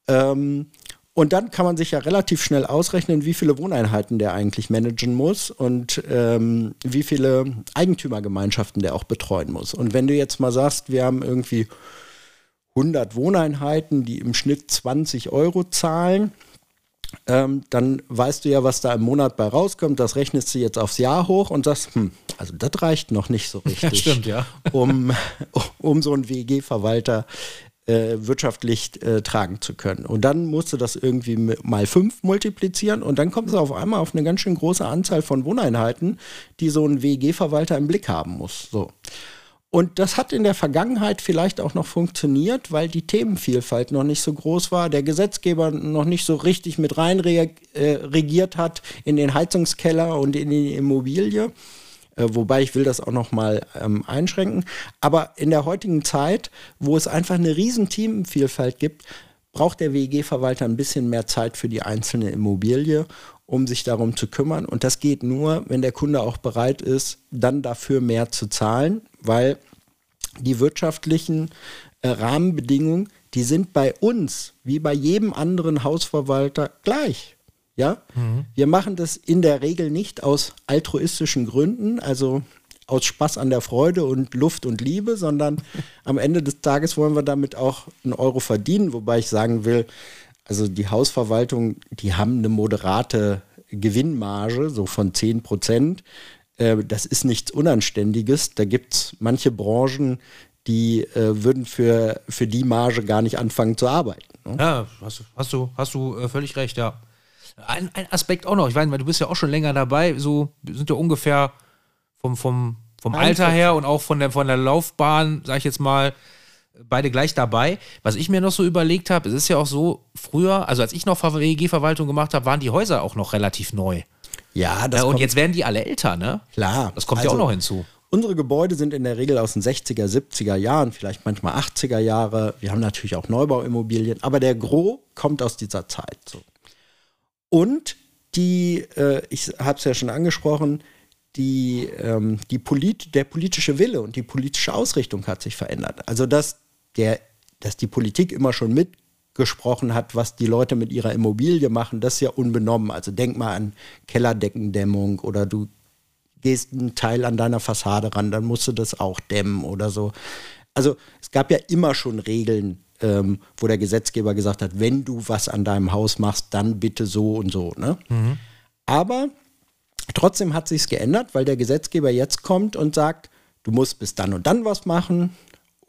Ähm, und dann kann man sich ja relativ schnell ausrechnen, wie viele Wohneinheiten der eigentlich managen muss und ähm, wie viele Eigentümergemeinschaften der auch betreuen muss. Und wenn du jetzt mal sagst, wir haben irgendwie 100 Wohneinheiten, die im Schnitt 20 Euro zahlen, ähm, dann weißt du ja, was da im Monat bei rauskommt. Das rechnest du jetzt aufs Jahr hoch und sagst, hm, also das reicht noch nicht so (laughs) richtig, stimmt, ja. um, um so einen WG-Verwalter äh, wirtschaftlich äh, tragen zu können. Und dann musst du das irgendwie mal fünf multiplizieren und dann kommst du auf einmal auf eine ganz schön große Anzahl von Wohneinheiten, die so ein WG-Verwalter im Blick haben muss. So. Und das hat in der Vergangenheit vielleicht auch noch funktioniert, weil die Themenvielfalt noch nicht so groß war, der Gesetzgeber noch nicht so richtig mit rein äh, regiert hat in den Heizungskeller und in die Immobilie. Äh, wobei ich will das auch noch mal ähm, einschränken. Aber in der heutigen Zeit, wo es einfach eine riesen Themenvielfalt gibt, braucht der WEG-Verwalter ein bisschen mehr Zeit für die einzelne Immobilie, um sich darum zu kümmern. Und das geht nur, wenn der Kunde auch bereit ist, dann dafür mehr zu zahlen, weil die wirtschaftlichen äh, Rahmenbedingungen, die sind bei uns wie bei jedem anderen Hausverwalter gleich. Ja, wir machen das in der Regel nicht aus altruistischen Gründen, also aus Spaß an der Freude und Luft und Liebe, sondern (laughs) am Ende des Tages wollen wir damit auch einen Euro verdienen, wobei ich sagen will, also die Hausverwaltung, die haben eine moderate Gewinnmarge, so von 10 Prozent. Äh, das ist nichts Unanständiges. Da gibt es manche Branchen, die äh, würden für, für die Marge gar nicht anfangen zu arbeiten. Ne? Ja, hast, du- hast du, hast du äh, völlig recht, ja. Ein, ein Aspekt auch noch, ich weiß, weil du bist ja auch schon länger dabei, so sind ja ungefähr vom, vom, vom Alter her und auch von der, von der Laufbahn, sag ich jetzt mal, beide gleich dabei. Was ich mir noch so überlegt habe, es ist ja auch so, früher, also als ich noch WEG-Verwaltung gemacht habe, waren die Häuser auch noch relativ neu. Ja, das Ja, und jetzt werden die alle älter, ne? klar. Das kommt ja auch Also, noch hinzu. Unsere Gebäude sind in der Regel aus den 60er, 70er Jahren, vielleicht manchmal 80er Jahre. Wir haben natürlich auch Neubauimmobilien, aber der Gros kommt aus dieser Zeit. So. Und die, äh, ich habe es ja schon angesprochen, die, ähm, die Polit der politische Wille und die politische Ausrichtung hat sich verändert. Also dass, der, dass die Politik immer schon mitgesprochen hat, was die Leute mit ihrer Immobilie machen, das ist ja unbenommen. Also denk mal an Kellerdeckendämmung oder du gehst einen Teil an deiner Fassade ran, dann musst du das auch dämmen oder so. Also es gab ja immer schon Regeln, ähm, wo der Gesetzgeber gesagt hat, wenn du was an deinem Haus machst, dann bitte so und so. Ne? Aber trotzdem hat sich's geändert, weil der Gesetzgeber jetzt kommt und sagt, du musst bis dann und dann was machen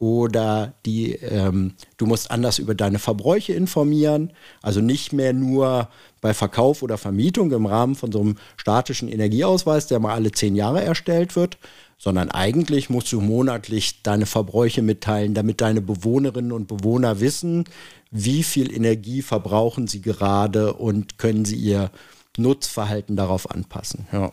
oder die, ähm, du musst anders über deine Verbräuche informieren, also nicht mehr nur bei Verkauf oder Vermietung im Rahmen von so einem statischen Energieausweis, der mal alle zehn Jahre erstellt wird, sondern eigentlich musst du monatlich deine Verbräuche mitteilen, damit deine Bewohnerinnen und Bewohner wissen, wie viel Energie verbrauchen sie gerade und können sie ihr Nutzverhalten darauf anpassen. Ja.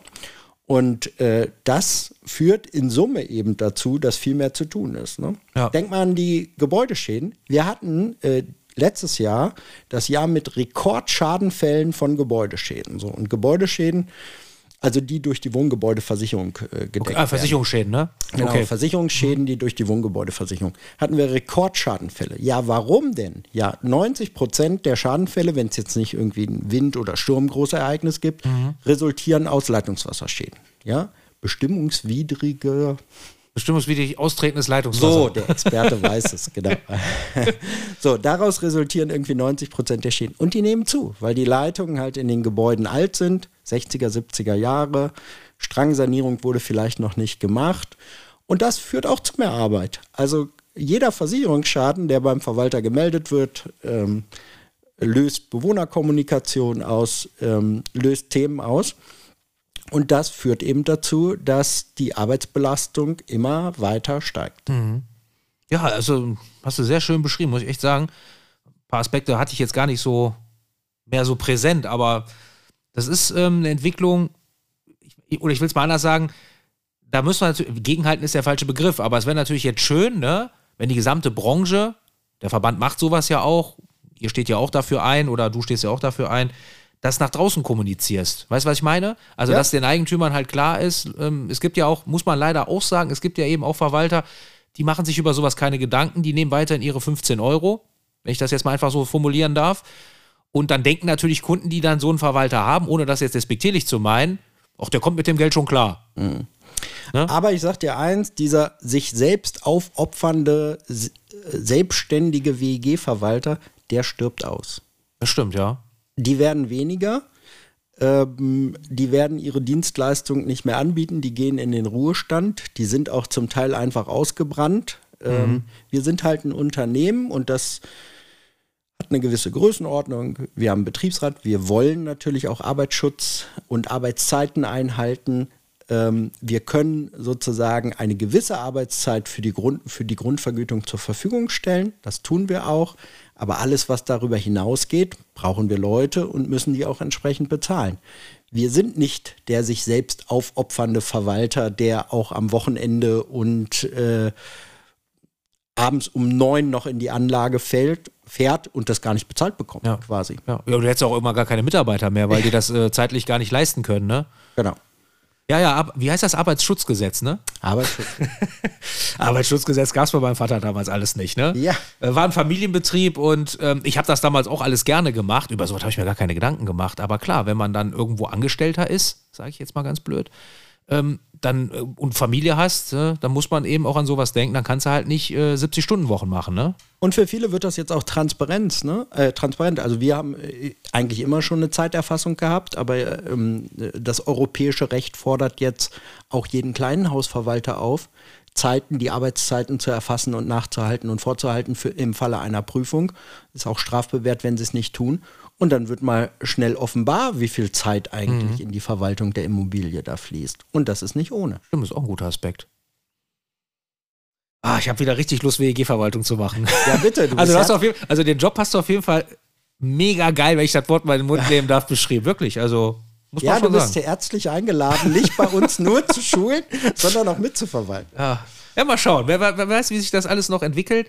Und äh, das führt in Summe eben dazu, dass viel mehr zu tun ist. Ne? Ja. Denk mal an die Gebäudeschäden. Wir hatten äh, letztes Jahr das Jahr mit Rekordschadenfällen von Gebäudeschäden. So. Und Gebäudeschäden, also die durch die Wohngebäudeversicherung äh, gedeckt Ah, werden. Versicherungsschäden, ne? Genau, Versicherungsschäden, die durch die Wohngebäudeversicherung. Hatten wir Rekordschadenfälle. Ja, warum denn? Ja, 90 Prozent der Schadenfälle, wenn es jetzt nicht irgendwie ein Wind- oder Sturmgroßereignis gibt, resultieren aus Leitungswasserschäden. Ja, bestimmungswidrige Bestimmungswidrig austretendes Leitungswasser. so, der Experte (laughs) weiß es, genau. (laughs) so, daraus resultieren irgendwie 90 Prozent der Schäden. Und die nehmen zu, weil die Leitungen halt in den Gebäuden alt sind, 60er, 70er Jahre. Strangsanierung wurde vielleicht noch nicht gemacht. Und das führt auch zu mehr Arbeit. Also jeder Versicherungsschaden, der beim Verwalter gemeldet wird, ähm, löst Bewohnerkommunikation aus, ähm, löst Themen aus. Und das führt eben dazu, dass die Arbeitsbelastung immer weiter steigt. Ja, also hast du sehr schön beschrieben, muss ich echt sagen. Ein paar Aspekte hatte ich jetzt gar nicht so mehr so präsent, aber das ist ähm, eine Entwicklung, ich, oder ich will es mal anders sagen, da müssen wir natürlich, gegenhalten ist der falsche Begriff, aber es wäre natürlich jetzt schön, ne, wenn die gesamte Branche, der Verband macht sowas ja auch, ihr steht ja auch dafür ein oder du stehst ja auch dafür ein, das nach draußen kommunizierst. Weißt du, was ich meine? Also, Ja. dass den Eigentümern halt klar ist, ähm, es gibt ja auch, muss man leider auch sagen, es gibt ja eben auch Verwalter, die machen sich über sowas keine Gedanken, die nehmen weiterhin ihre 15 Euro, wenn ich das jetzt mal einfach so formulieren darf. Und dann denken natürlich Kunden, die dann so einen Verwalter haben, ohne das jetzt despektierlich zu meinen, ach, der kommt mit dem Geld schon klar. Aber ich sag dir eins, dieser sich selbst aufopfernde, selbstständige WEG-Verwalter, der stirbt aus. Das stimmt, ja. Die werden weniger, ähm, die werden ihre Dienstleistung nicht mehr anbieten, die gehen in den Ruhestand, die sind auch zum Teil einfach ausgebrannt. Ähm, Wir sind halt ein Unternehmen und das hat eine gewisse Größenordnung. Wir haben einen Betriebsrat. Wir wollen natürlich auch Arbeitsschutz und Arbeitszeiten einhalten. Ähm, wir können sozusagen eine gewisse Arbeitszeit für die, Grund, für die Grundvergütung zur Verfügung stellen. Das tun wir auch. Aber alles, was darüber hinausgeht, brauchen wir Leute und müssen die auch entsprechend bezahlen. Wir sind nicht der sich selbst aufopfernde Verwalter, der auch am Wochenende und äh, abends um neun noch in die Anlage fällt, fährt und das gar nicht bezahlt bekommt, Ja. quasi. Ja, ja, du hättest auch immer gar keine Mitarbeiter mehr, weil (laughs) die das äh, zeitlich gar nicht leisten können, ne? Genau. Ja, ja, ab, wie heißt das Arbeitsschutzgesetz, ne? Arbeitsschutz. (laughs) Arbeitsschutzgesetz gab es bei meinem Vater damals alles nicht, ne? Ja. Äh, War ein Familienbetrieb und ähm, ich habe das damals auch alles gerne gemacht. Über sowas habe ich mir gar keine Gedanken gemacht. Aber klar, wenn man dann irgendwo Angestellter ist, sage ich jetzt mal ganz blöd, ähm, dann äh, und Familie hast, äh, dann muss man eben auch an sowas denken. Dann kannst du halt nicht äh, 70-Stunden-Wochen machen, ne? Und für viele wird das jetzt auch Transparenz, ne? Äh, transparent. Also wir haben äh, eigentlich immer schon eine Zeiterfassung gehabt, aber ähm, das europäische Recht fordert jetzt auch jeden kleinen Hausverwalter auf, Zeiten, die Arbeitszeiten zu erfassen und nachzuhalten und vorzuhalten für, im Falle einer Prüfung. Ist auch strafbewehrt, wenn sie es nicht tun. Und dann wird mal schnell offenbar, wie viel Zeit eigentlich mhm. in die Verwaltung der Immobilie da fließt. Und das ist nicht ohne. Stimmt, ist auch ein guter Aspekt. Ah, ich habe wieder richtig Lust, WEG-Verwaltung zu machen. (laughs) Ja, bitte. (laughs) also, ja jeden, also, den Job hast du auf jeden Fall mega geil, wenn ich das Wort mal in den Mund nehmen darf, beschrieben. Wirklich. Also, muss ja, man schon du bist ja ärztlich eingeladen, nicht bei uns nur zu schulen, (laughs) sondern auch mitzuverwalten. Ja. ja, mal schauen. Wer, wer, weiß, wie sich das alles noch entwickelt.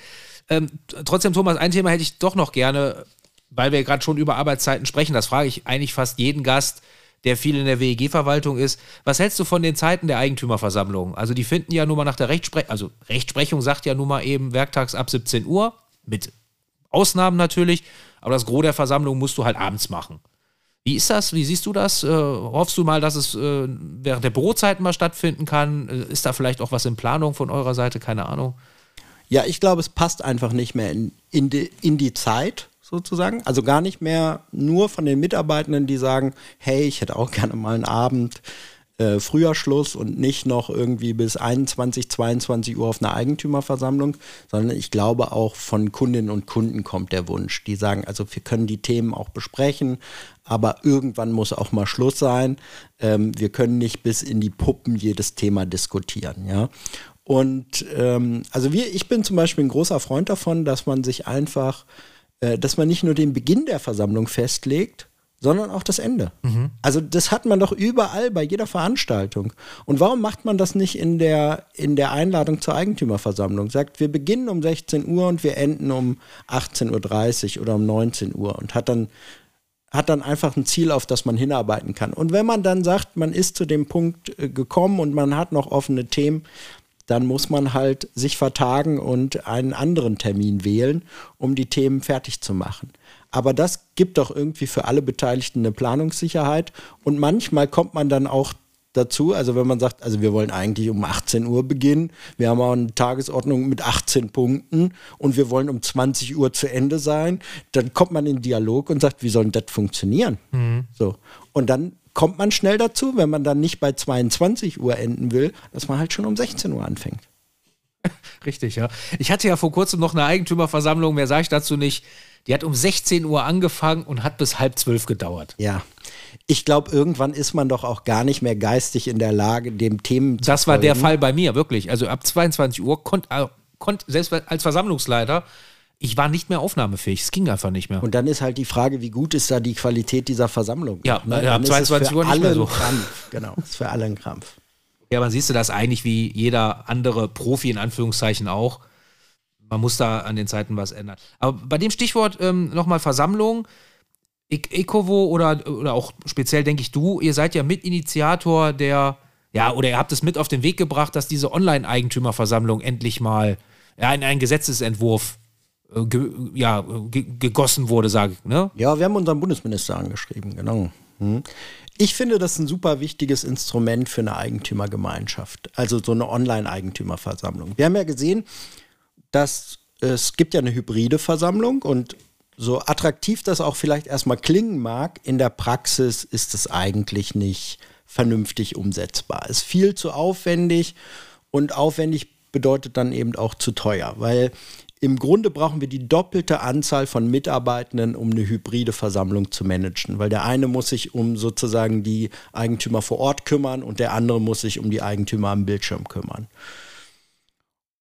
Ähm, trotzdem, Thomas, ein Thema hätte ich doch noch gerne, weil wir gerade schon über Arbeitszeiten sprechen. Das frage ich eigentlich fast jeden Gast der viel in der WEG-Verwaltung ist. Was hältst du von den Zeiten der Eigentümerversammlung? Also die finden ja nun mal nach der Rechtsprechung, also Rechtsprechung sagt ja nun mal eben werktags ab 17 Uhr, mit Ausnahmen natürlich, aber das Gros der Versammlung musst du halt abends machen. Wie ist das? Wie siehst du das? Äh, hoffst du mal, dass es äh, während der Bürozeiten mal stattfinden kann? Äh, ist da vielleicht auch was in Planung von eurer Seite? Keine Ahnung. Ja, ich glaube, es passt einfach nicht mehr in, in, die, in die Zeit sozusagen. Also gar nicht mehr nur von den Mitarbeitenden, die sagen, hey, ich hätte auch gerne mal einen Abend äh, früher Schluss und nicht noch irgendwie bis 21, 22 Uhr auf einer Eigentümerversammlung, sondern ich glaube auch von Kundinnen und Kunden kommt der Wunsch. Die sagen, also wir können die Themen auch besprechen, aber irgendwann muss auch mal Schluss sein. Ähm, wir können nicht bis in die Puppen jedes Thema diskutieren, ja. Und ähm, also wir, ich bin zum Beispiel ein großer Freund davon, dass man sich einfach dass man nicht nur den Beginn der Versammlung festlegt, sondern auch das Ende. Mhm. Also das hat man doch überall bei jeder Veranstaltung. Und warum macht man das nicht in der, in der Einladung zur Eigentümerversammlung? Sagt, wir beginnen um 16 Uhr und wir enden um 18.30 Uhr oder um 19 Uhr und hat dann, hat dann einfach ein Ziel, auf das man hinarbeiten kann. Und wenn man dann sagt, man ist zu dem Punkt äh, gekommen und man hat noch offene Themen, dann muss man halt sich vertagen und einen anderen Termin wählen, um die Themen fertig zu machen. Aber das gibt doch irgendwie für alle Beteiligten eine Planungssicherheit und manchmal kommt man dann auch dazu, also wenn man sagt, also wir wollen eigentlich um 18 Uhr beginnen, wir haben auch eine Tagesordnung mit 18 Punkten und wir wollen um 20 Uhr zu Ende sein, dann kommt man in Dialog und sagt, wie soll das funktionieren? Mhm. So. Und dann kommt man schnell dazu, wenn man dann nicht bei 22 Uhr enden will, dass man halt schon um 16 Uhr anfängt. (laughs) Richtig, ja. Ich hatte ja vor kurzem noch eine Eigentümerversammlung, mehr sage ich dazu nicht. Die hat um 16 Uhr angefangen und hat bis halb zwölf gedauert. Ja. Ich glaube, irgendwann ist man doch auch gar nicht mehr geistig in der Lage, dem Themen zu Das war folgen. der Fall bei mir, wirklich. Also ab 22 Uhr konnte, äh, konnt, selbst als Versammlungsleiter, ich war nicht mehr aufnahmefähig. Es ging einfach nicht mehr. Und dann ist halt die Frage, wie gut ist da die Qualität dieser Versammlung? Ja, ne? ab 22 Uhr nicht mehr so. Krampf. Genau, ist für alle ein Krampf. Ja, aber siehst du das eigentlich wie jeder andere Profi in Anführungszeichen auch. Man muss da an den Zeiten was ändern. Aber bei dem Stichwort ähm, nochmal Versammlung. Ecovo oder, oder auch speziell denke ich du, ihr seid ja Mitinitiator der, ja, oder ihr habt es mit auf den Weg gebracht, dass diese Online-Eigentümerversammlung endlich mal ja, in einen Gesetzesentwurf ge, ja, ge, gegossen wurde, sage ich. Ne? Ja, wir haben unseren Bundesminister angeschrieben, genau. Hm. Ich finde das ein super wichtiges Instrument für eine Eigentümergemeinschaft, also so eine Online-Eigentümerversammlung. Wir haben ja gesehen, dass es gibt ja eine hybride Versammlung und so attraktiv das auch vielleicht erstmal klingen mag, in der Praxis ist es eigentlich nicht vernünftig umsetzbar. Es ist viel zu aufwendig und aufwendig bedeutet dann eben auch zu teuer, weil im Grunde brauchen wir die doppelte Anzahl von Mitarbeitenden, um eine hybride Versammlung zu managen, weil der eine muss sich um sozusagen die Eigentümer vor Ort kümmern und der andere muss sich um die Eigentümer am Bildschirm kümmern.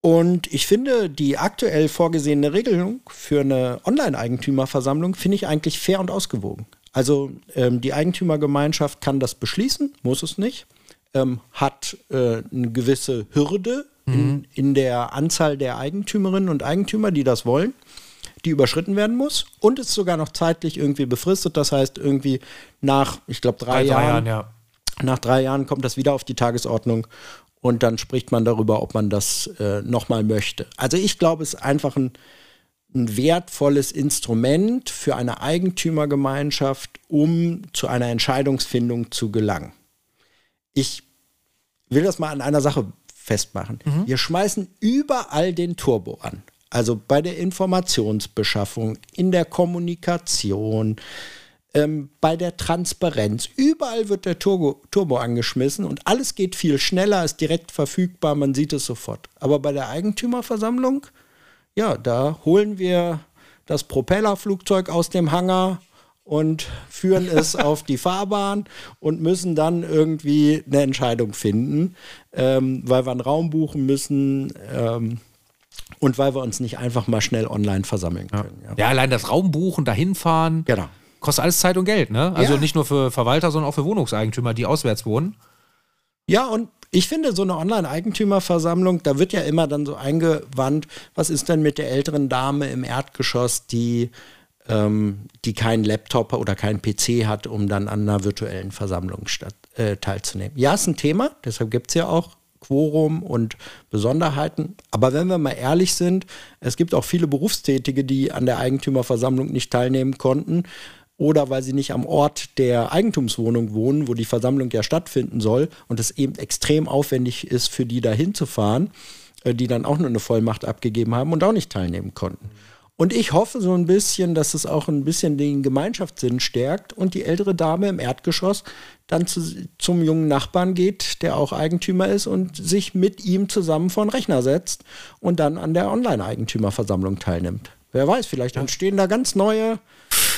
Und ich finde, die aktuell vorgesehene Regelung für eine Online-Eigentümerversammlung finde ich eigentlich fair und ausgewogen. Also ähm, die Eigentümergemeinschaft kann das beschließen, muss es nicht, ähm, hat äh, eine gewisse Hürde, mhm. in der Anzahl der Eigentümerinnen und Eigentümer, die das wollen, die überschritten werden muss und ist sogar noch zeitlich irgendwie befristet. Das heißt, irgendwie nach, ich glaube, drei, drei, Jahren, Jahren ja. nach drei Jahren kommt das wieder auf die Tagesordnung und dann spricht man darüber, ob man das äh, nochmal möchte. Also ich glaube, es ist einfach ein, ein wertvolles Instrument für eine Eigentümergemeinschaft, um zu einer Entscheidungsfindung zu gelangen. Ich will das mal an einer Sache festmachen. Mhm. Wir schmeißen überall den Turbo an. Also bei der Informationsbeschaffung, in der Kommunikation, ähm, bei der Transparenz. Überall wird der Turbo, Turbo angeschmissen und alles geht viel schneller, ist direkt verfügbar, man sieht es sofort. Aber bei der Eigentümerversammlung, ja, da holen wir das Propellerflugzeug aus dem Hangar und führen es (laughs) auf die Fahrbahn und müssen dann irgendwie eine Entscheidung finden, ähm, weil wir einen Raum buchen müssen. Ähm, und weil wir uns nicht einfach mal schnell online versammeln können. Ja, ja allein das Raum buchen, dahin fahren, Genau. kostet alles Zeit und Geld. Ne? Also Ja. nicht nur für Verwalter, sondern auch für Wohnungseigentümer, die auswärts wohnen. Ja, und ich finde, so eine Online-Eigentümerversammlung, da wird ja immer dann so eingewandt, was ist denn mit der älteren Dame im Erdgeschoss, die, ähm, die keinen Laptop oder keinen PC hat, um dann an einer virtuellen Versammlung statt, äh, teilzunehmen. Ja, ist ein Thema, deshalb gibt es ja auch Quorum und Besonderheiten. Aber wenn wir mal ehrlich sind, es gibt auch viele Berufstätige, die an der Eigentümerversammlung nicht teilnehmen konnten oder weil sie nicht am Ort der Eigentumswohnung wohnen, wo die Versammlung ja stattfinden soll und es eben extrem aufwendig ist, für die da hinzufahren, äh, die dann auch nur eine Vollmacht abgegeben haben und auch nicht teilnehmen konnten. Und ich hoffe so ein bisschen, dass es auch ein bisschen den Gemeinschaftssinn stärkt und die ältere Dame im Erdgeschoss dann zu, zum jungen Nachbarn geht, der auch Eigentümer ist und sich mit ihm zusammen vor den Rechner setzt und dann an der Online-Eigentümerversammlung teilnimmt. Wer weiß, vielleicht entstehen da ganz neue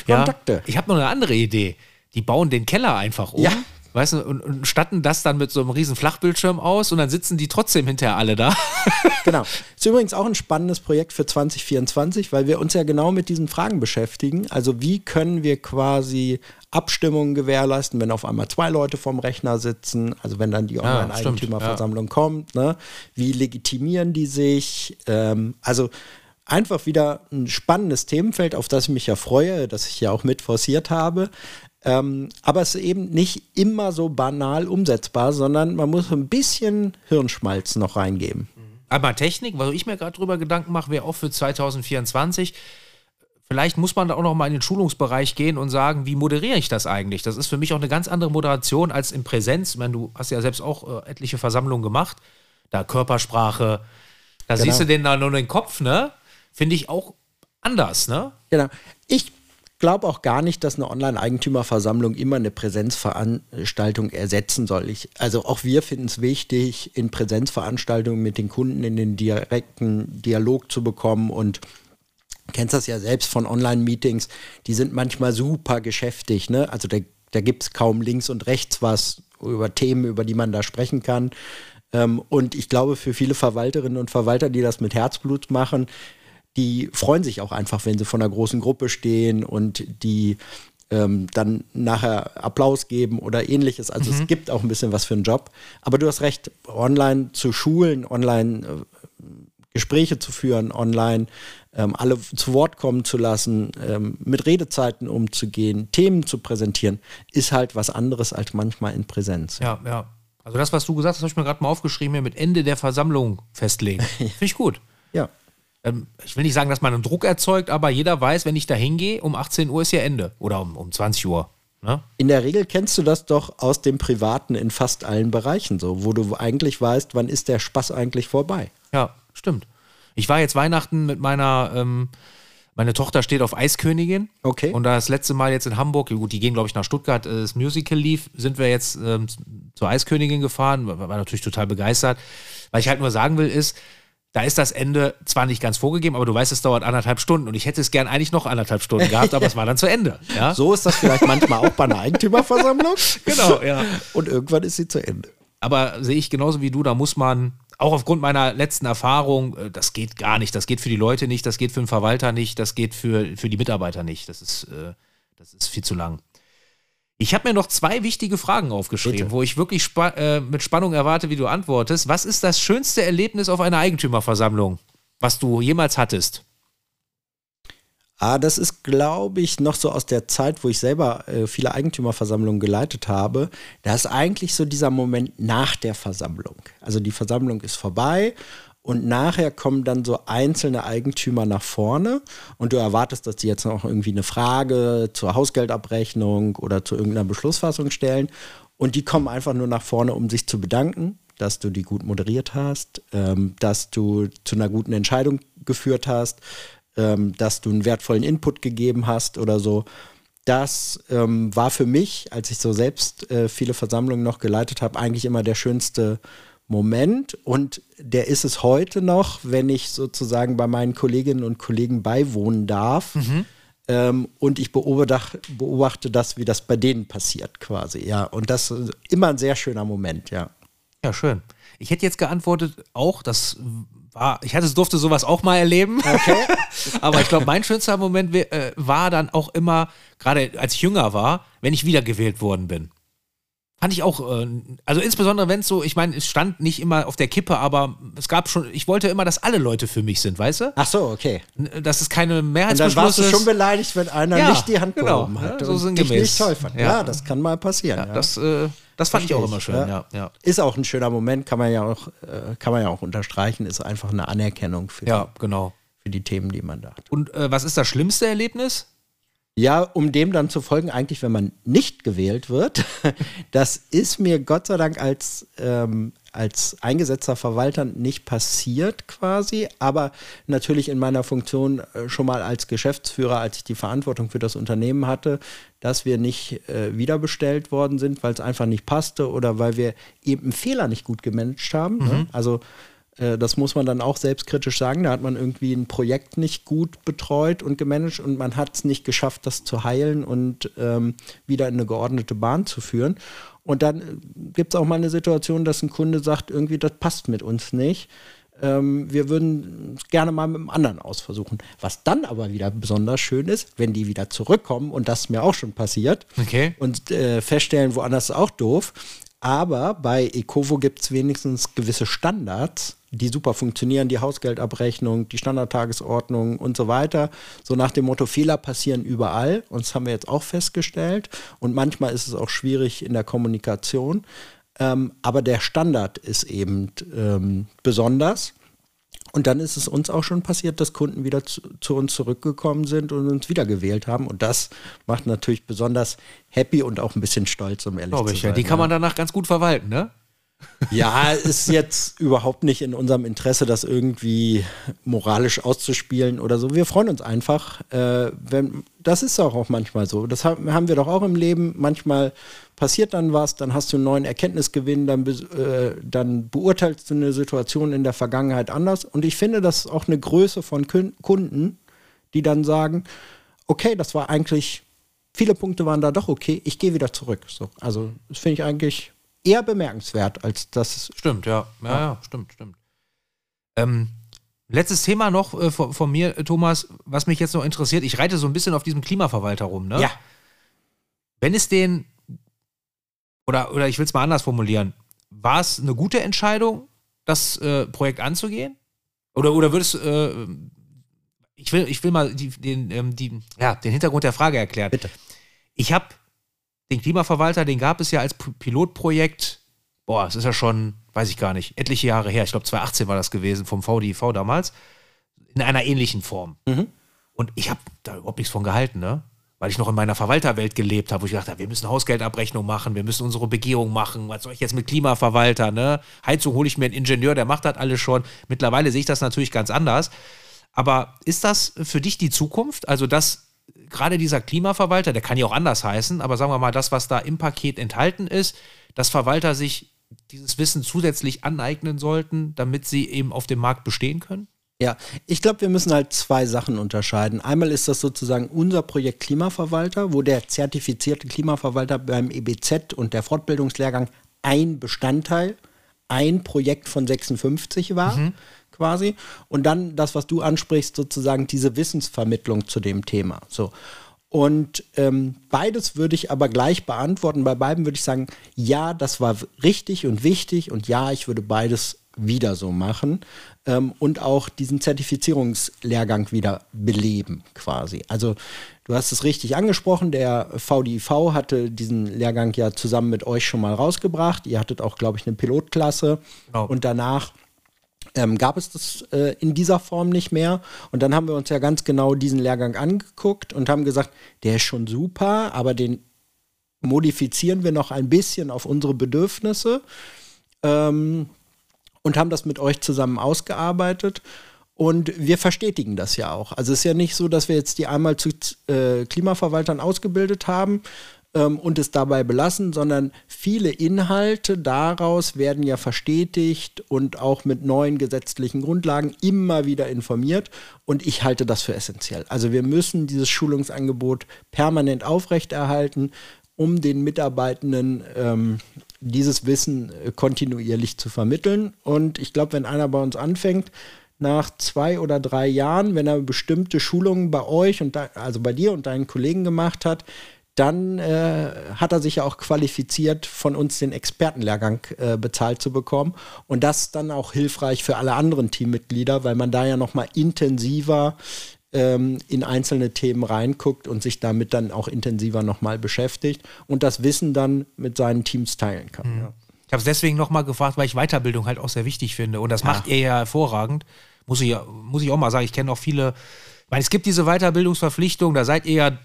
Kontakte. Ja, ich habe noch eine andere Idee. Die bauen den Keller einfach um. Ja. Weißt du, und, und statten das dann mit so einem riesen Flachbildschirm aus und dann sitzen die trotzdem hinterher alle da. (laughs) Genau. Ist übrigens auch ein spannendes Projekt für 2024, weil wir uns ja genau mit diesen Fragen beschäftigen. Also wie können wir quasi Abstimmungen gewährleisten, wenn auf einmal zwei Leute vorm Rechner sitzen, also wenn dann die stimmt, Online-Eigentümerversammlung kommt, ne? wie legitimieren die sich? Ähm, also einfach wieder ein spannendes Themenfeld, auf das ich mich ja freue, das ich ja auch mit forciert habe. Ähm, aber es ist eben nicht immer so banal umsetzbar, sondern man muss ein bisschen Hirnschmalz noch reingeben. Aber Technik, wo ich mir gerade drüber Gedanken mache, wäre auch für 2024. Vielleicht muss man da auch noch mal in den Schulungsbereich gehen und sagen, wie moderiere ich das eigentlich? Das ist für mich auch eine ganz andere Moderation als in Präsenz. Ich meine, du hast ja selbst auch äh, etliche Versammlungen gemacht. Da Körpersprache, da Genau. siehst du den da nur den Kopf, ne? Finde ich auch anders, ne? Genau. Ich glaube auch gar nicht, dass eine Online-Eigentümerversammlung immer eine Präsenzveranstaltung ersetzen soll. Ich, also auch wir finden es wichtig, in Präsenzveranstaltungen mit den Kunden in den direkten Dialog zu bekommen und kennst das ja selbst von Online-Meetings, die sind manchmal super geschäftig, ne? Also da, da gibt es kaum links und rechts was über Themen, über die man da sprechen kann. Ähm, und ich glaube, für viele Verwalterinnen und Verwalter, die das mit Herzblut machen, die freuen sich auch einfach, wenn sie vor einer großen Gruppe stehen und die ähm, dann nachher Applaus geben oder ähnliches. Also es gibt auch ein bisschen was für einen Job. Aber du hast recht, online zu schulen, online äh, Gespräche zu führen, online ähm, alle zu Wort kommen zu lassen, ähm, mit Redezeiten umzugehen, Themen zu präsentieren, ist halt was anderes als manchmal in Präsenz. Ja, ja. Also das, was du gesagt hast, habe ich mir gerade mal aufgeschrieben, hier mit Ende der Versammlung festlegen. (laughs) Finde ich gut. Ja. Ähm, ich will nicht sagen, dass man einen Druck erzeugt, aber jeder weiß, wenn ich da hingehe, um 18 Uhr ist ja Ende. Oder um, um 20 Uhr. Ne? In der Regel kennst du das doch aus dem Privaten in fast allen Bereichen so, wo du eigentlich weißt, wann ist der Spaß eigentlich vorbei. Ja, stimmt. Ich war jetzt Weihnachten mit meiner, ähm, meine Tochter steht auf Eiskönigin. Okay. Und das letzte Mal jetzt in Hamburg, gut, die gehen, glaube ich, nach Stuttgart, äh, das Musical lief, sind wir jetzt ähm, zur Eiskönigin gefahren, war, war natürlich total begeistert. Was ich halt nur sagen will, ist, da ist das Ende zwar nicht ganz vorgegeben, aber du weißt, es dauert anderthalb Stunden und ich hätte es gern eigentlich noch anderthalb Stunden gehabt, aber es war dann zu Ende. Ja? So ist das vielleicht manchmal auch bei einer Eigentümerversammlung. (laughs) Genau, ja. Und irgendwann ist sie zu Ende. Aber sehe ich genauso wie du, da muss man, auch aufgrund meiner letzten Erfahrung, äh, das geht gar nicht. Das geht für die Leute nicht, das geht für den Verwalter nicht, das geht für, für die Mitarbeiter nicht. Das ist, äh, das ist viel zu lang. Ich habe mir noch zwei wichtige Fragen aufgeschrieben, Bitte. wo ich wirklich spa äh, mit Spannung erwarte, wie du antwortest. Was ist das schönste Erlebnis auf einer Eigentümerversammlung, was du jemals hattest? Ah, das ist, glaube ich, noch so aus der Zeit, wo ich selber äh, viele Eigentümerversammlungen geleitet habe. Da ist eigentlich so dieser Moment nach der Versammlung. Also die Versammlung ist vorbei und nachher kommen dann so einzelne Eigentümer nach vorne und du erwartest, dass die jetzt noch irgendwie eine Frage zur Hausgeldabrechnung oder zu irgendeiner Beschlussfassung stellen. Und die kommen einfach nur nach vorne, um sich zu bedanken, dass du die gut moderiert hast, ähm, dass du zu einer guten Entscheidung geführt hast, ähm, dass du einen wertvollen Input gegeben hast oder so. Das ähm, war für mich, als ich so selbst äh, viele Versammlungen noch geleitet habe, eigentlich immer der schönste Moment. Und der ist es heute noch, wenn ich sozusagen bei meinen Kolleginnen und Kollegen beiwohnen darf. Ähm, und ich beobachte, beobachte das, wie das bei denen passiert quasi, ja. Und das ist immer ein sehr schöner Moment, ja. Ja, schön. Ich hätte jetzt geantwortet, auch, das war, ich hatte, durfte sowas auch mal erleben. Okay. (laughs) Aber ich glaube, mein schönster Moment äh, war dann auch immer, gerade als ich jünger war, wenn ich wiedergewählt worden bin. Fand ich auch, äh, also insbesondere wenn es so, ich meine, es stand nicht immer auf der Kippe, aber es gab schon, ich wollte immer, dass alle Leute für mich sind, weißt du? Ach so, okay. Dass es keine Mehrheitsbeschluss ist. Dann warst du schon beleidigt, wenn einer ja, nicht die Hand genau, gehoben hat. Ja, so und dich nicht toll fand. Ja. ja. das kann mal passieren. Ja, Das, äh, das fand Verstehe ich auch immer schön, ja. ja. Ist auch ein schöner Moment, kann man ja auch, äh, kann man ja auch unterstreichen, ist einfach eine Anerkennung für, ja, die, genau. für die Themen, die man da hat. Und äh, was ist das schlimmste Erlebnis? Ja, um dem dann zu folgen, eigentlich, wenn man nicht gewählt wird, (laughs) das ist mir Gott sei Dank als, ähm, als eingesetzter Verwalter nicht passiert quasi, aber natürlich in meiner Funktion äh, schon mal als Geschäftsführer, als ich die Verantwortung für das Unternehmen hatte, dass wir nicht äh, wiederbestellt worden sind, weil es einfach nicht passte oder weil wir eben einen Fehler nicht gut gemanagt haben. Ne? Mhm. Ne? Also das muss man dann auch selbstkritisch sagen. Da hat man irgendwie ein Projekt nicht gut betreut und gemanagt und man hat es nicht geschafft, das zu heilen und ähm, wieder in eine geordnete Bahn zu führen. Und dann äh, gibt es auch mal eine Situation, dass ein Kunde sagt, irgendwie, das passt mit uns nicht. Ähm, wir würden es gerne mal mit einem anderen ausversuchen. Was dann aber wieder besonders schön ist, wenn die wieder zurückkommen, und das ist mir auch schon passiert, okay. und äh, feststellen, woanders ist auch doof. Aber bei Ecovo gibt es wenigstens gewisse Standards, die super funktionieren, die Hausgeldabrechnung, die Standardtagesordnung und so weiter. So nach dem Motto, Fehler passieren überall. Und das haben wir jetzt auch festgestellt. Und manchmal ist es auch schwierig in der Kommunikation. Ähm, aber der Standard ist eben ähm, besonders. Und dann ist es uns auch schon passiert, dass Kunden wieder zu, zu, uns zurückgekommen sind und uns wieder gewählt haben. Und das macht natürlich besonders happy und auch ein bisschen stolz, um ehrlich Glaube zu sein. Ja. Die kann man danach ganz gut verwalten, ne? Ja, ist jetzt überhaupt nicht in unserem Interesse, das irgendwie moralisch auszuspielen oder so. Wir freuen uns einfach. Äh, wenn, das ist auch, auch manchmal so. Das haben wir doch auch im Leben. Manchmal passiert dann was, dann hast du einen neuen Erkenntnisgewinn, dann, äh, dann beurteilst du eine Situation in der Vergangenheit anders. Und ich finde, das ist auch eine Größe von Kunden, die dann sagen, okay, das war eigentlich, viele Punkte waren da doch okay, ich gehe wieder zurück. So, also das finde ich eigentlich eher bemerkenswert, als das. Stimmt, ja. Ja, ja, ja stimmt, stimmt. Ähm, letztes Thema noch äh, von, von, mir, Thomas, was mich jetzt noch interessiert. Ich reite so ein bisschen auf diesem Klimaverwalter rum, ne? Ja. Wenn es den, oder, oder ich will es mal anders formulieren, war es eine gute Entscheidung, das äh, Projekt anzugehen? Oder, oder würdest äh, ich will, ich will mal die, den, ähm, die, ja, den Hintergrund der Frage erklären. Bitte. Ich habe den Klimaverwalter, den gab es ja als Pilotprojekt, boah, es ist ja schon, weiß ich gar nicht, etliche Jahre her, ich glaube 2018 war das gewesen, vom VDIV damals, in einer ähnlichen Form. Mhm. Und ich habe da überhaupt nichts von gehalten, ne? Weil ich noch in meiner Verwalterwelt gelebt habe, wo ich gedacht habe, wir müssen Hausgeldabrechnung machen, wir müssen unsere Begehung machen, was soll ich jetzt mit Klimaverwalter, ne? Heizung hole ich mir einen Ingenieur, der macht das alles schon. Mittlerweile sehe ich das natürlich ganz anders. Aber ist das für dich die Zukunft? Also, dass gerade dieser Klimaverwalter, der kann ja auch anders heißen, aber sagen wir mal, das, was da im Paket enthalten ist, dass Verwalter sich dieses Wissen zusätzlich aneignen sollten, damit sie eben auf dem Markt bestehen können? Ja, ich glaube, wir müssen halt zwei Sachen unterscheiden. Einmal ist das sozusagen unser Projekt Klimaverwalter, wo der zertifizierte Klimaverwalter beim EBZ und der Fortbildungslehrgang ein Bestandteil, ein Projekt von 56 war. Mhm quasi. Und dann das, was du ansprichst, sozusagen diese Wissensvermittlung zu dem Thema. So. Und ähm, beides würde ich aber gleich beantworten. Bei beiden würde ich sagen, ja, das war richtig und wichtig und ja, ich würde beides wieder so machen ähm, und auch diesen Zertifizierungslehrgang wieder beleben quasi. Also du hast es richtig angesprochen, der VDIV hatte diesen Lehrgang ja zusammen mit euch schon mal rausgebracht. Ihr hattet auch, glaube ich, eine Pilotklasse genau. und danach ähm, gab es das äh, in dieser Form nicht mehr. Und dann haben wir uns ja ganz genau diesen Lehrgang angeguckt und haben gesagt, der ist schon super, aber den modifizieren wir noch ein bisschen auf unsere Bedürfnisse ähm, und haben das mit euch zusammen ausgearbeitet. Und wir verstetigen das ja auch. Also es ist ja nicht so, dass wir jetzt die einmal zu äh, Klimaverwaltern ausgebildet haben ähm, und es dabei belassen, sondern viele Inhalte daraus werden ja verstetigt und auch mit neuen gesetzlichen Grundlagen immer wieder informiert. Und ich halte das für essentiell. Also wir müssen dieses Schulungsangebot permanent aufrechterhalten, um den Mitarbeitenden ähm, dieses Wissen äh, kontinuierlich zu vermitteln. Und ich glaube, wenn einer bei uns anfängt, nach zwei oder drei Jahren, wenn er bestimmte Schulungen bei euch und da, also bei dir und deinen Kollegen gemacht hat, dann äh, hat er sich ja auch qualifiziert, von uns den Expertenlehrgang äh, bezahlt zu bekommen. Und das dann auch hilfreich für alle anderen Teammitglieder, weil man da ja noch mal intensiver ähm, in einzelne Themen reinguckt und sich damit dann auch intensiver noch mal beschäftigt und das Wissen dann mit seinen Teams teilen kann. Mhm. Ja. Ich habe es deswegen noch mal gefragt, weil ich Weiterbildung halt auch sehr wichtig finde. Und das ja. macht ihr ja hervorragend. Muss ich, muss ich auch mal sagen. Ich kenne auch viele. Ich meine, es gibt diese Weiterbildungsverpflichtung, da seid ihr ja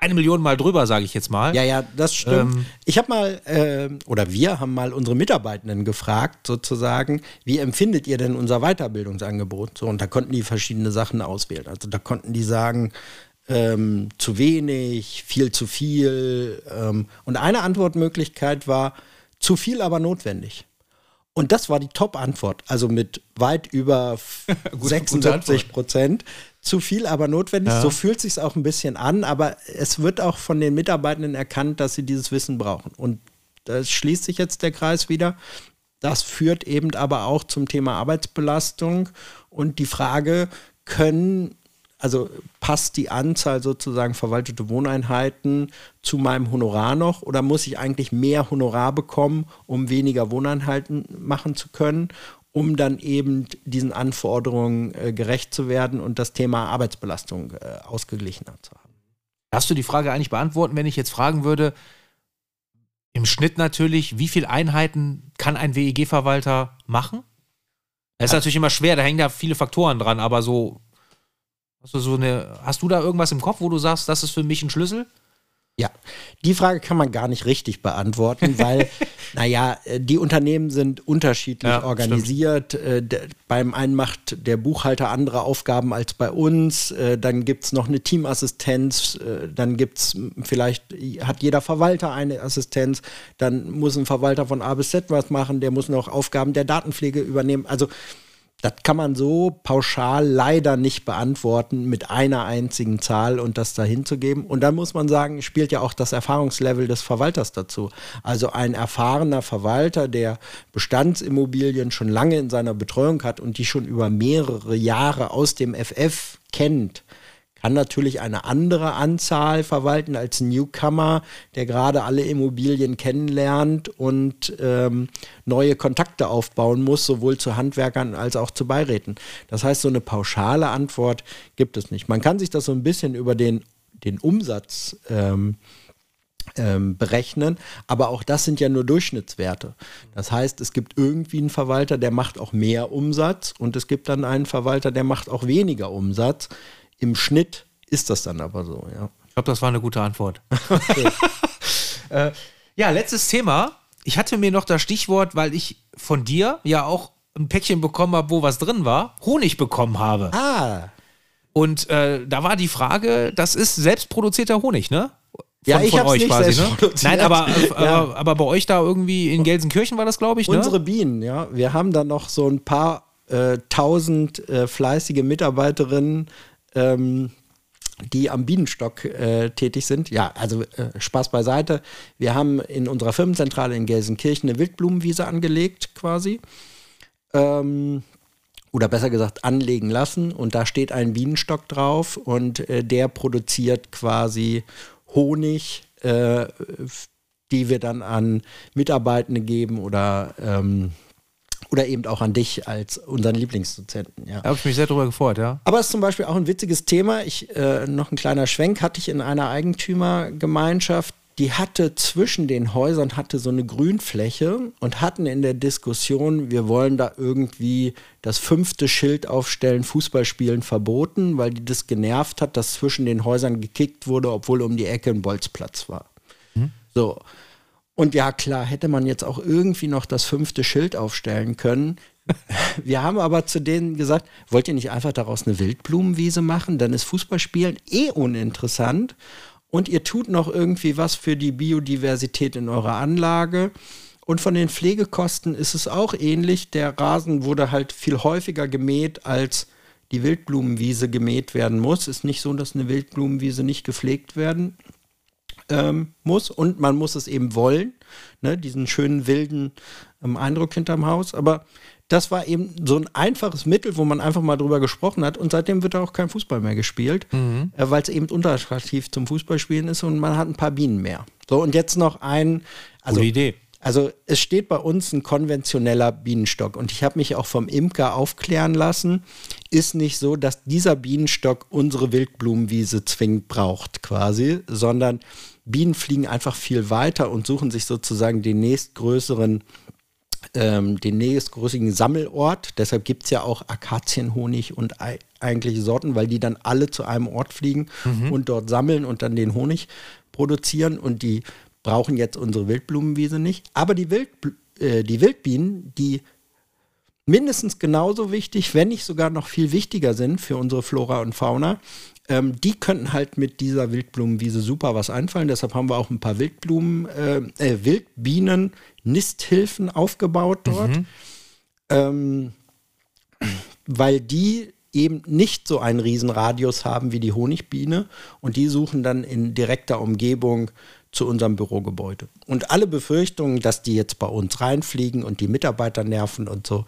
eine Million Mal drüber, sage ich jetzt mal. Ja, ja, das stimmt. Ähm, ich habe mal, äh, oder wir haben mal unsere Mitarbeitenden gefragt, sozusagen, wie empfindet ihr denn unser Weiterbildungsangebot? So, und da konnten die verschiedene Sachen auswählen. Also da konnten die sagen, ähm, zu wenig, viel zu viel. Ähm, und eine Antwortmöglichkeit war, zu viel, aber notwendig. Und das war die Top-Antwort, also mit weit über (laughs) 76 Prozent zu viel, aber notwendig. Ja. So fühlt sich auch ein bisschen an, aber es wird auch von den Mitarbeitenden erkannt, dass sie dieses Wissen brauchen. Und da schließt sich jetzt der Kreis wieder. Das führt eben aber auch zum Thema Arbeitsbelastung und die Frage, können, also passt die Anzahl sozusagen verwaltete Wohneinheiten zu meinem Honorar noch oder muss ich eigentlich mehr Honorar bekommen, um weniger Wohneinheiten machen zu können? Um dann eben diesen Anforderungen äh, gerecht zu werden und das Thema Arbeitsbelastung äh, ausgeglichener zu haben. Darfst du die Frage eigentlich beantworten, wenn ich jetzt fragen würde, im Schnitt natürlich, wie viele Einheiten kann ein WEG-Verwalter machen? Das ist natürlich immer schwer, da hängen ja viele Faktoren dran, aber so, hast du so eine, hast du da irgendwas im Kopf, wo du sagst, das ist für mich ein Schlüssel? Ja, die Frage kann man gar nicht richtig beantworten, weil, (laughs) naja, äh, die Unternehmen sind unterschiedlich ja, organisiert. Äh, beim einen macht der Buchhalter andere Aufgaben als bei uns. Äh, dann gibt es noch eine Teamassistenz. Dann gibt es vielleicht, hat jeder Verwalter eine Assistenz. Dann muss ein Verwalter von A bis Z was machen. Der muss noch Aufgaben der Datenpflege übernehmen. Also, das kann man so pauschal leider nicht beantworten mit einer einzigen Zahl und das dahin zu geben. Und dann muss man sagen, spielt ja auch das Erfahrungslevel des Verwalters dazu. Also ein erfahrener Verwalter, der Bestandsimmobilien schon lange in seiner Betreuung hat und die schon über mehrere Jahre aus dem FF kennt, kann natürlich eine andere Anzahl verwalten als Newcomer, der gerade alle Immobilien kennenlernt und ähm, neue Kontakte aufbauen muss, sowohl zu Handwerkern als auch zu Beiräten. Das heißt, so eine pauschale Antwort gibt es nicht. Man kann sich das so ein bisschen über den, den Umsatz ähm, ähm, berechnen, aber auch das sind ja nur Durchschnittswerte. Das heißt, es gibt irgendwie einen Verwalter, der macht auch mehr Umsatz und es gibt dann einen Verwalter, der macht auch weniger Umsatz. Im Schnitt ist das dann aber so, ja. Ich glaube, das war eine gute Antwort. (laughs) äh, ja, letztes Thema. Ich hatte mir noch das Stichwort, weil ich von dir ja auch ein Päckchen bekommen habe, wo was drin war, Honig bekommen habe. Ah. Und äh, da war die Frage, das ist selbstproduzierter Honig, ne? Von, ja, ich von euch nicht quasi, ne? Nein, aber, (laughs) äh, ja. aber, aber, bei euch da irgendwie in Gelsenkirchen war das, glaube ich, ne? Unsere Bienen, ja. Wir haben da noch so ein paar äh, tausend äh, fleißige Mitarbeiterinnen, ähm, die am Bienenstock äh, tätig sind. Ja, also äh, Spaß beiseite. Wir haben in unserer Firmenzentrale in Gelsenkirchen eine Wildblumenwiese angelegt quasi. Ähm, oder besser gesagt anlegen lassen und da steht ein Bienenstock drauf und äh, der produziert quasi Honig, äh, die wir dann an Mitarbeitende geben oder ähm, oder eben auch an dich als unseren Lieblingsdozenten. Ja. Da habe ich mich sehr darüber gefreut, ja. Aber es ist zum Beispiel auch ein witziges Thema. Ich, äh, noch ein kleiner Schwenk hatte ich in einer Eigentümergemeinschaft, die hatte zwischen den Häusern hatte so eine Grünfläche und hatten in der Diskussion, wir wollen da irgendwie das fünfte Schild aufstellen, Fußballspielen verboten, weil die das genervt hat, dass zwischen den Häusern gekickt wurde, obwohl um die Ecke ein Bolzplatz war. Hm. So. Und ja, klar, hätte man jetzt auch irgendwie noch das fünfte Schild aufstellen können. (laughs) Wir haben aber zu denen gesagt, wollt ihr nicht einfach daraus eine Wildblumenwiese machen? Dann ist Fußballspielen eh uninteressant. und ihr tut noch irgendwie was für die Biodiversität in eurer Anlage. Und von den Pflegekosten ist es auch ähnlich. Der Rasen wurde halt viel häufiger gemäht, als die Wildblumenwiese gemäht werden muss. Ist nicht so, dass eine Wildblumenwiese nicht gepflegt werden ähm, muss. Und man muss es eben wollen, ne? diesen schönen wilden ähm, Eindruck hinterm Haus. Aber das war eben so ein einfaches Mittel, wo man einfach mal drüber gesprochen hat. Und seitdem wird da auch kein Fußball mehr gespielt, mhm. äh, weil es eben unattraktiv zum Fußballspielen ist und man hat ein paar Bienen mehr. So, und jetzt noch ein. Also, Gute Idee. Also es steht bei uns ein konventioneller Bienenstock und ich habe mich auch vom Imker aufklären lassen, ist nicht so, dass dieser Bienenstock unsere Wildblumenwiese zwingend braucht quasi, sondern Bienen fliegen einfach viel weiter und suchen sich sozusagen den nächstgrößeren ähm, den nächstgrößeren Sammelort. Deshalb gibt es ja auch Akazienhonig und eigentliche Sorten, weil die dann alle zu einem Ort fliegen mhm. und dort sammeln und dann den Honig produzieren. Und die brauchen jetzt unsere Wildblumenwiese nicht. Aber die, Wild, äh, die Wildbienen, die mindestens genauso wichtig, wenn nicht sogar noch viel wichtiger sind für unsere Flora und Fauna, ähm, die könnten halt mit dieser Wildblumenwiese super was einfallen. Deshalb haben wir auch ein paar Wildblumen, äh, äh, Wildbienen, Nisthilfen aufgebaut dort. Mhm. Ähm, weil die eben nicht so einen Riesenradius haben wie die Honigbiene und die suchen dann in direkter Umgebung zu unserem Bürogebäude. Und alle Befürchtungen, dass die jetzt bei uns reinfliegen und die Mitarbeiter nerven und so,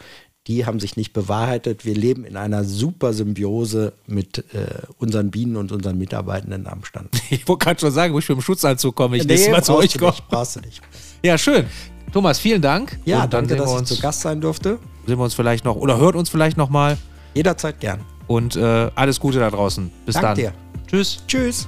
die haben sich nicht bewahrheitet. Wir leben in einer super Symbiose mit äh, unseren Bienen und unseren Mitarbeitenden am Stand. (laughs) Ich wollte gerade schon sagen, wo ich mit dem Schutzanzug komme, ich nee, mal zu euch kommen. Brauchst du nicht. Ja, schön. Thomas, vielen Dank. Ja, und danke, dass ich zu Gast sein durfte. Sehen wir uns vielleicht noch oder hört uns vielleicht noch mal. Jederzeit gern. Und äh, alles Gute da draußen. Bis Dank dann. Dir. Tschüss. Tschüss.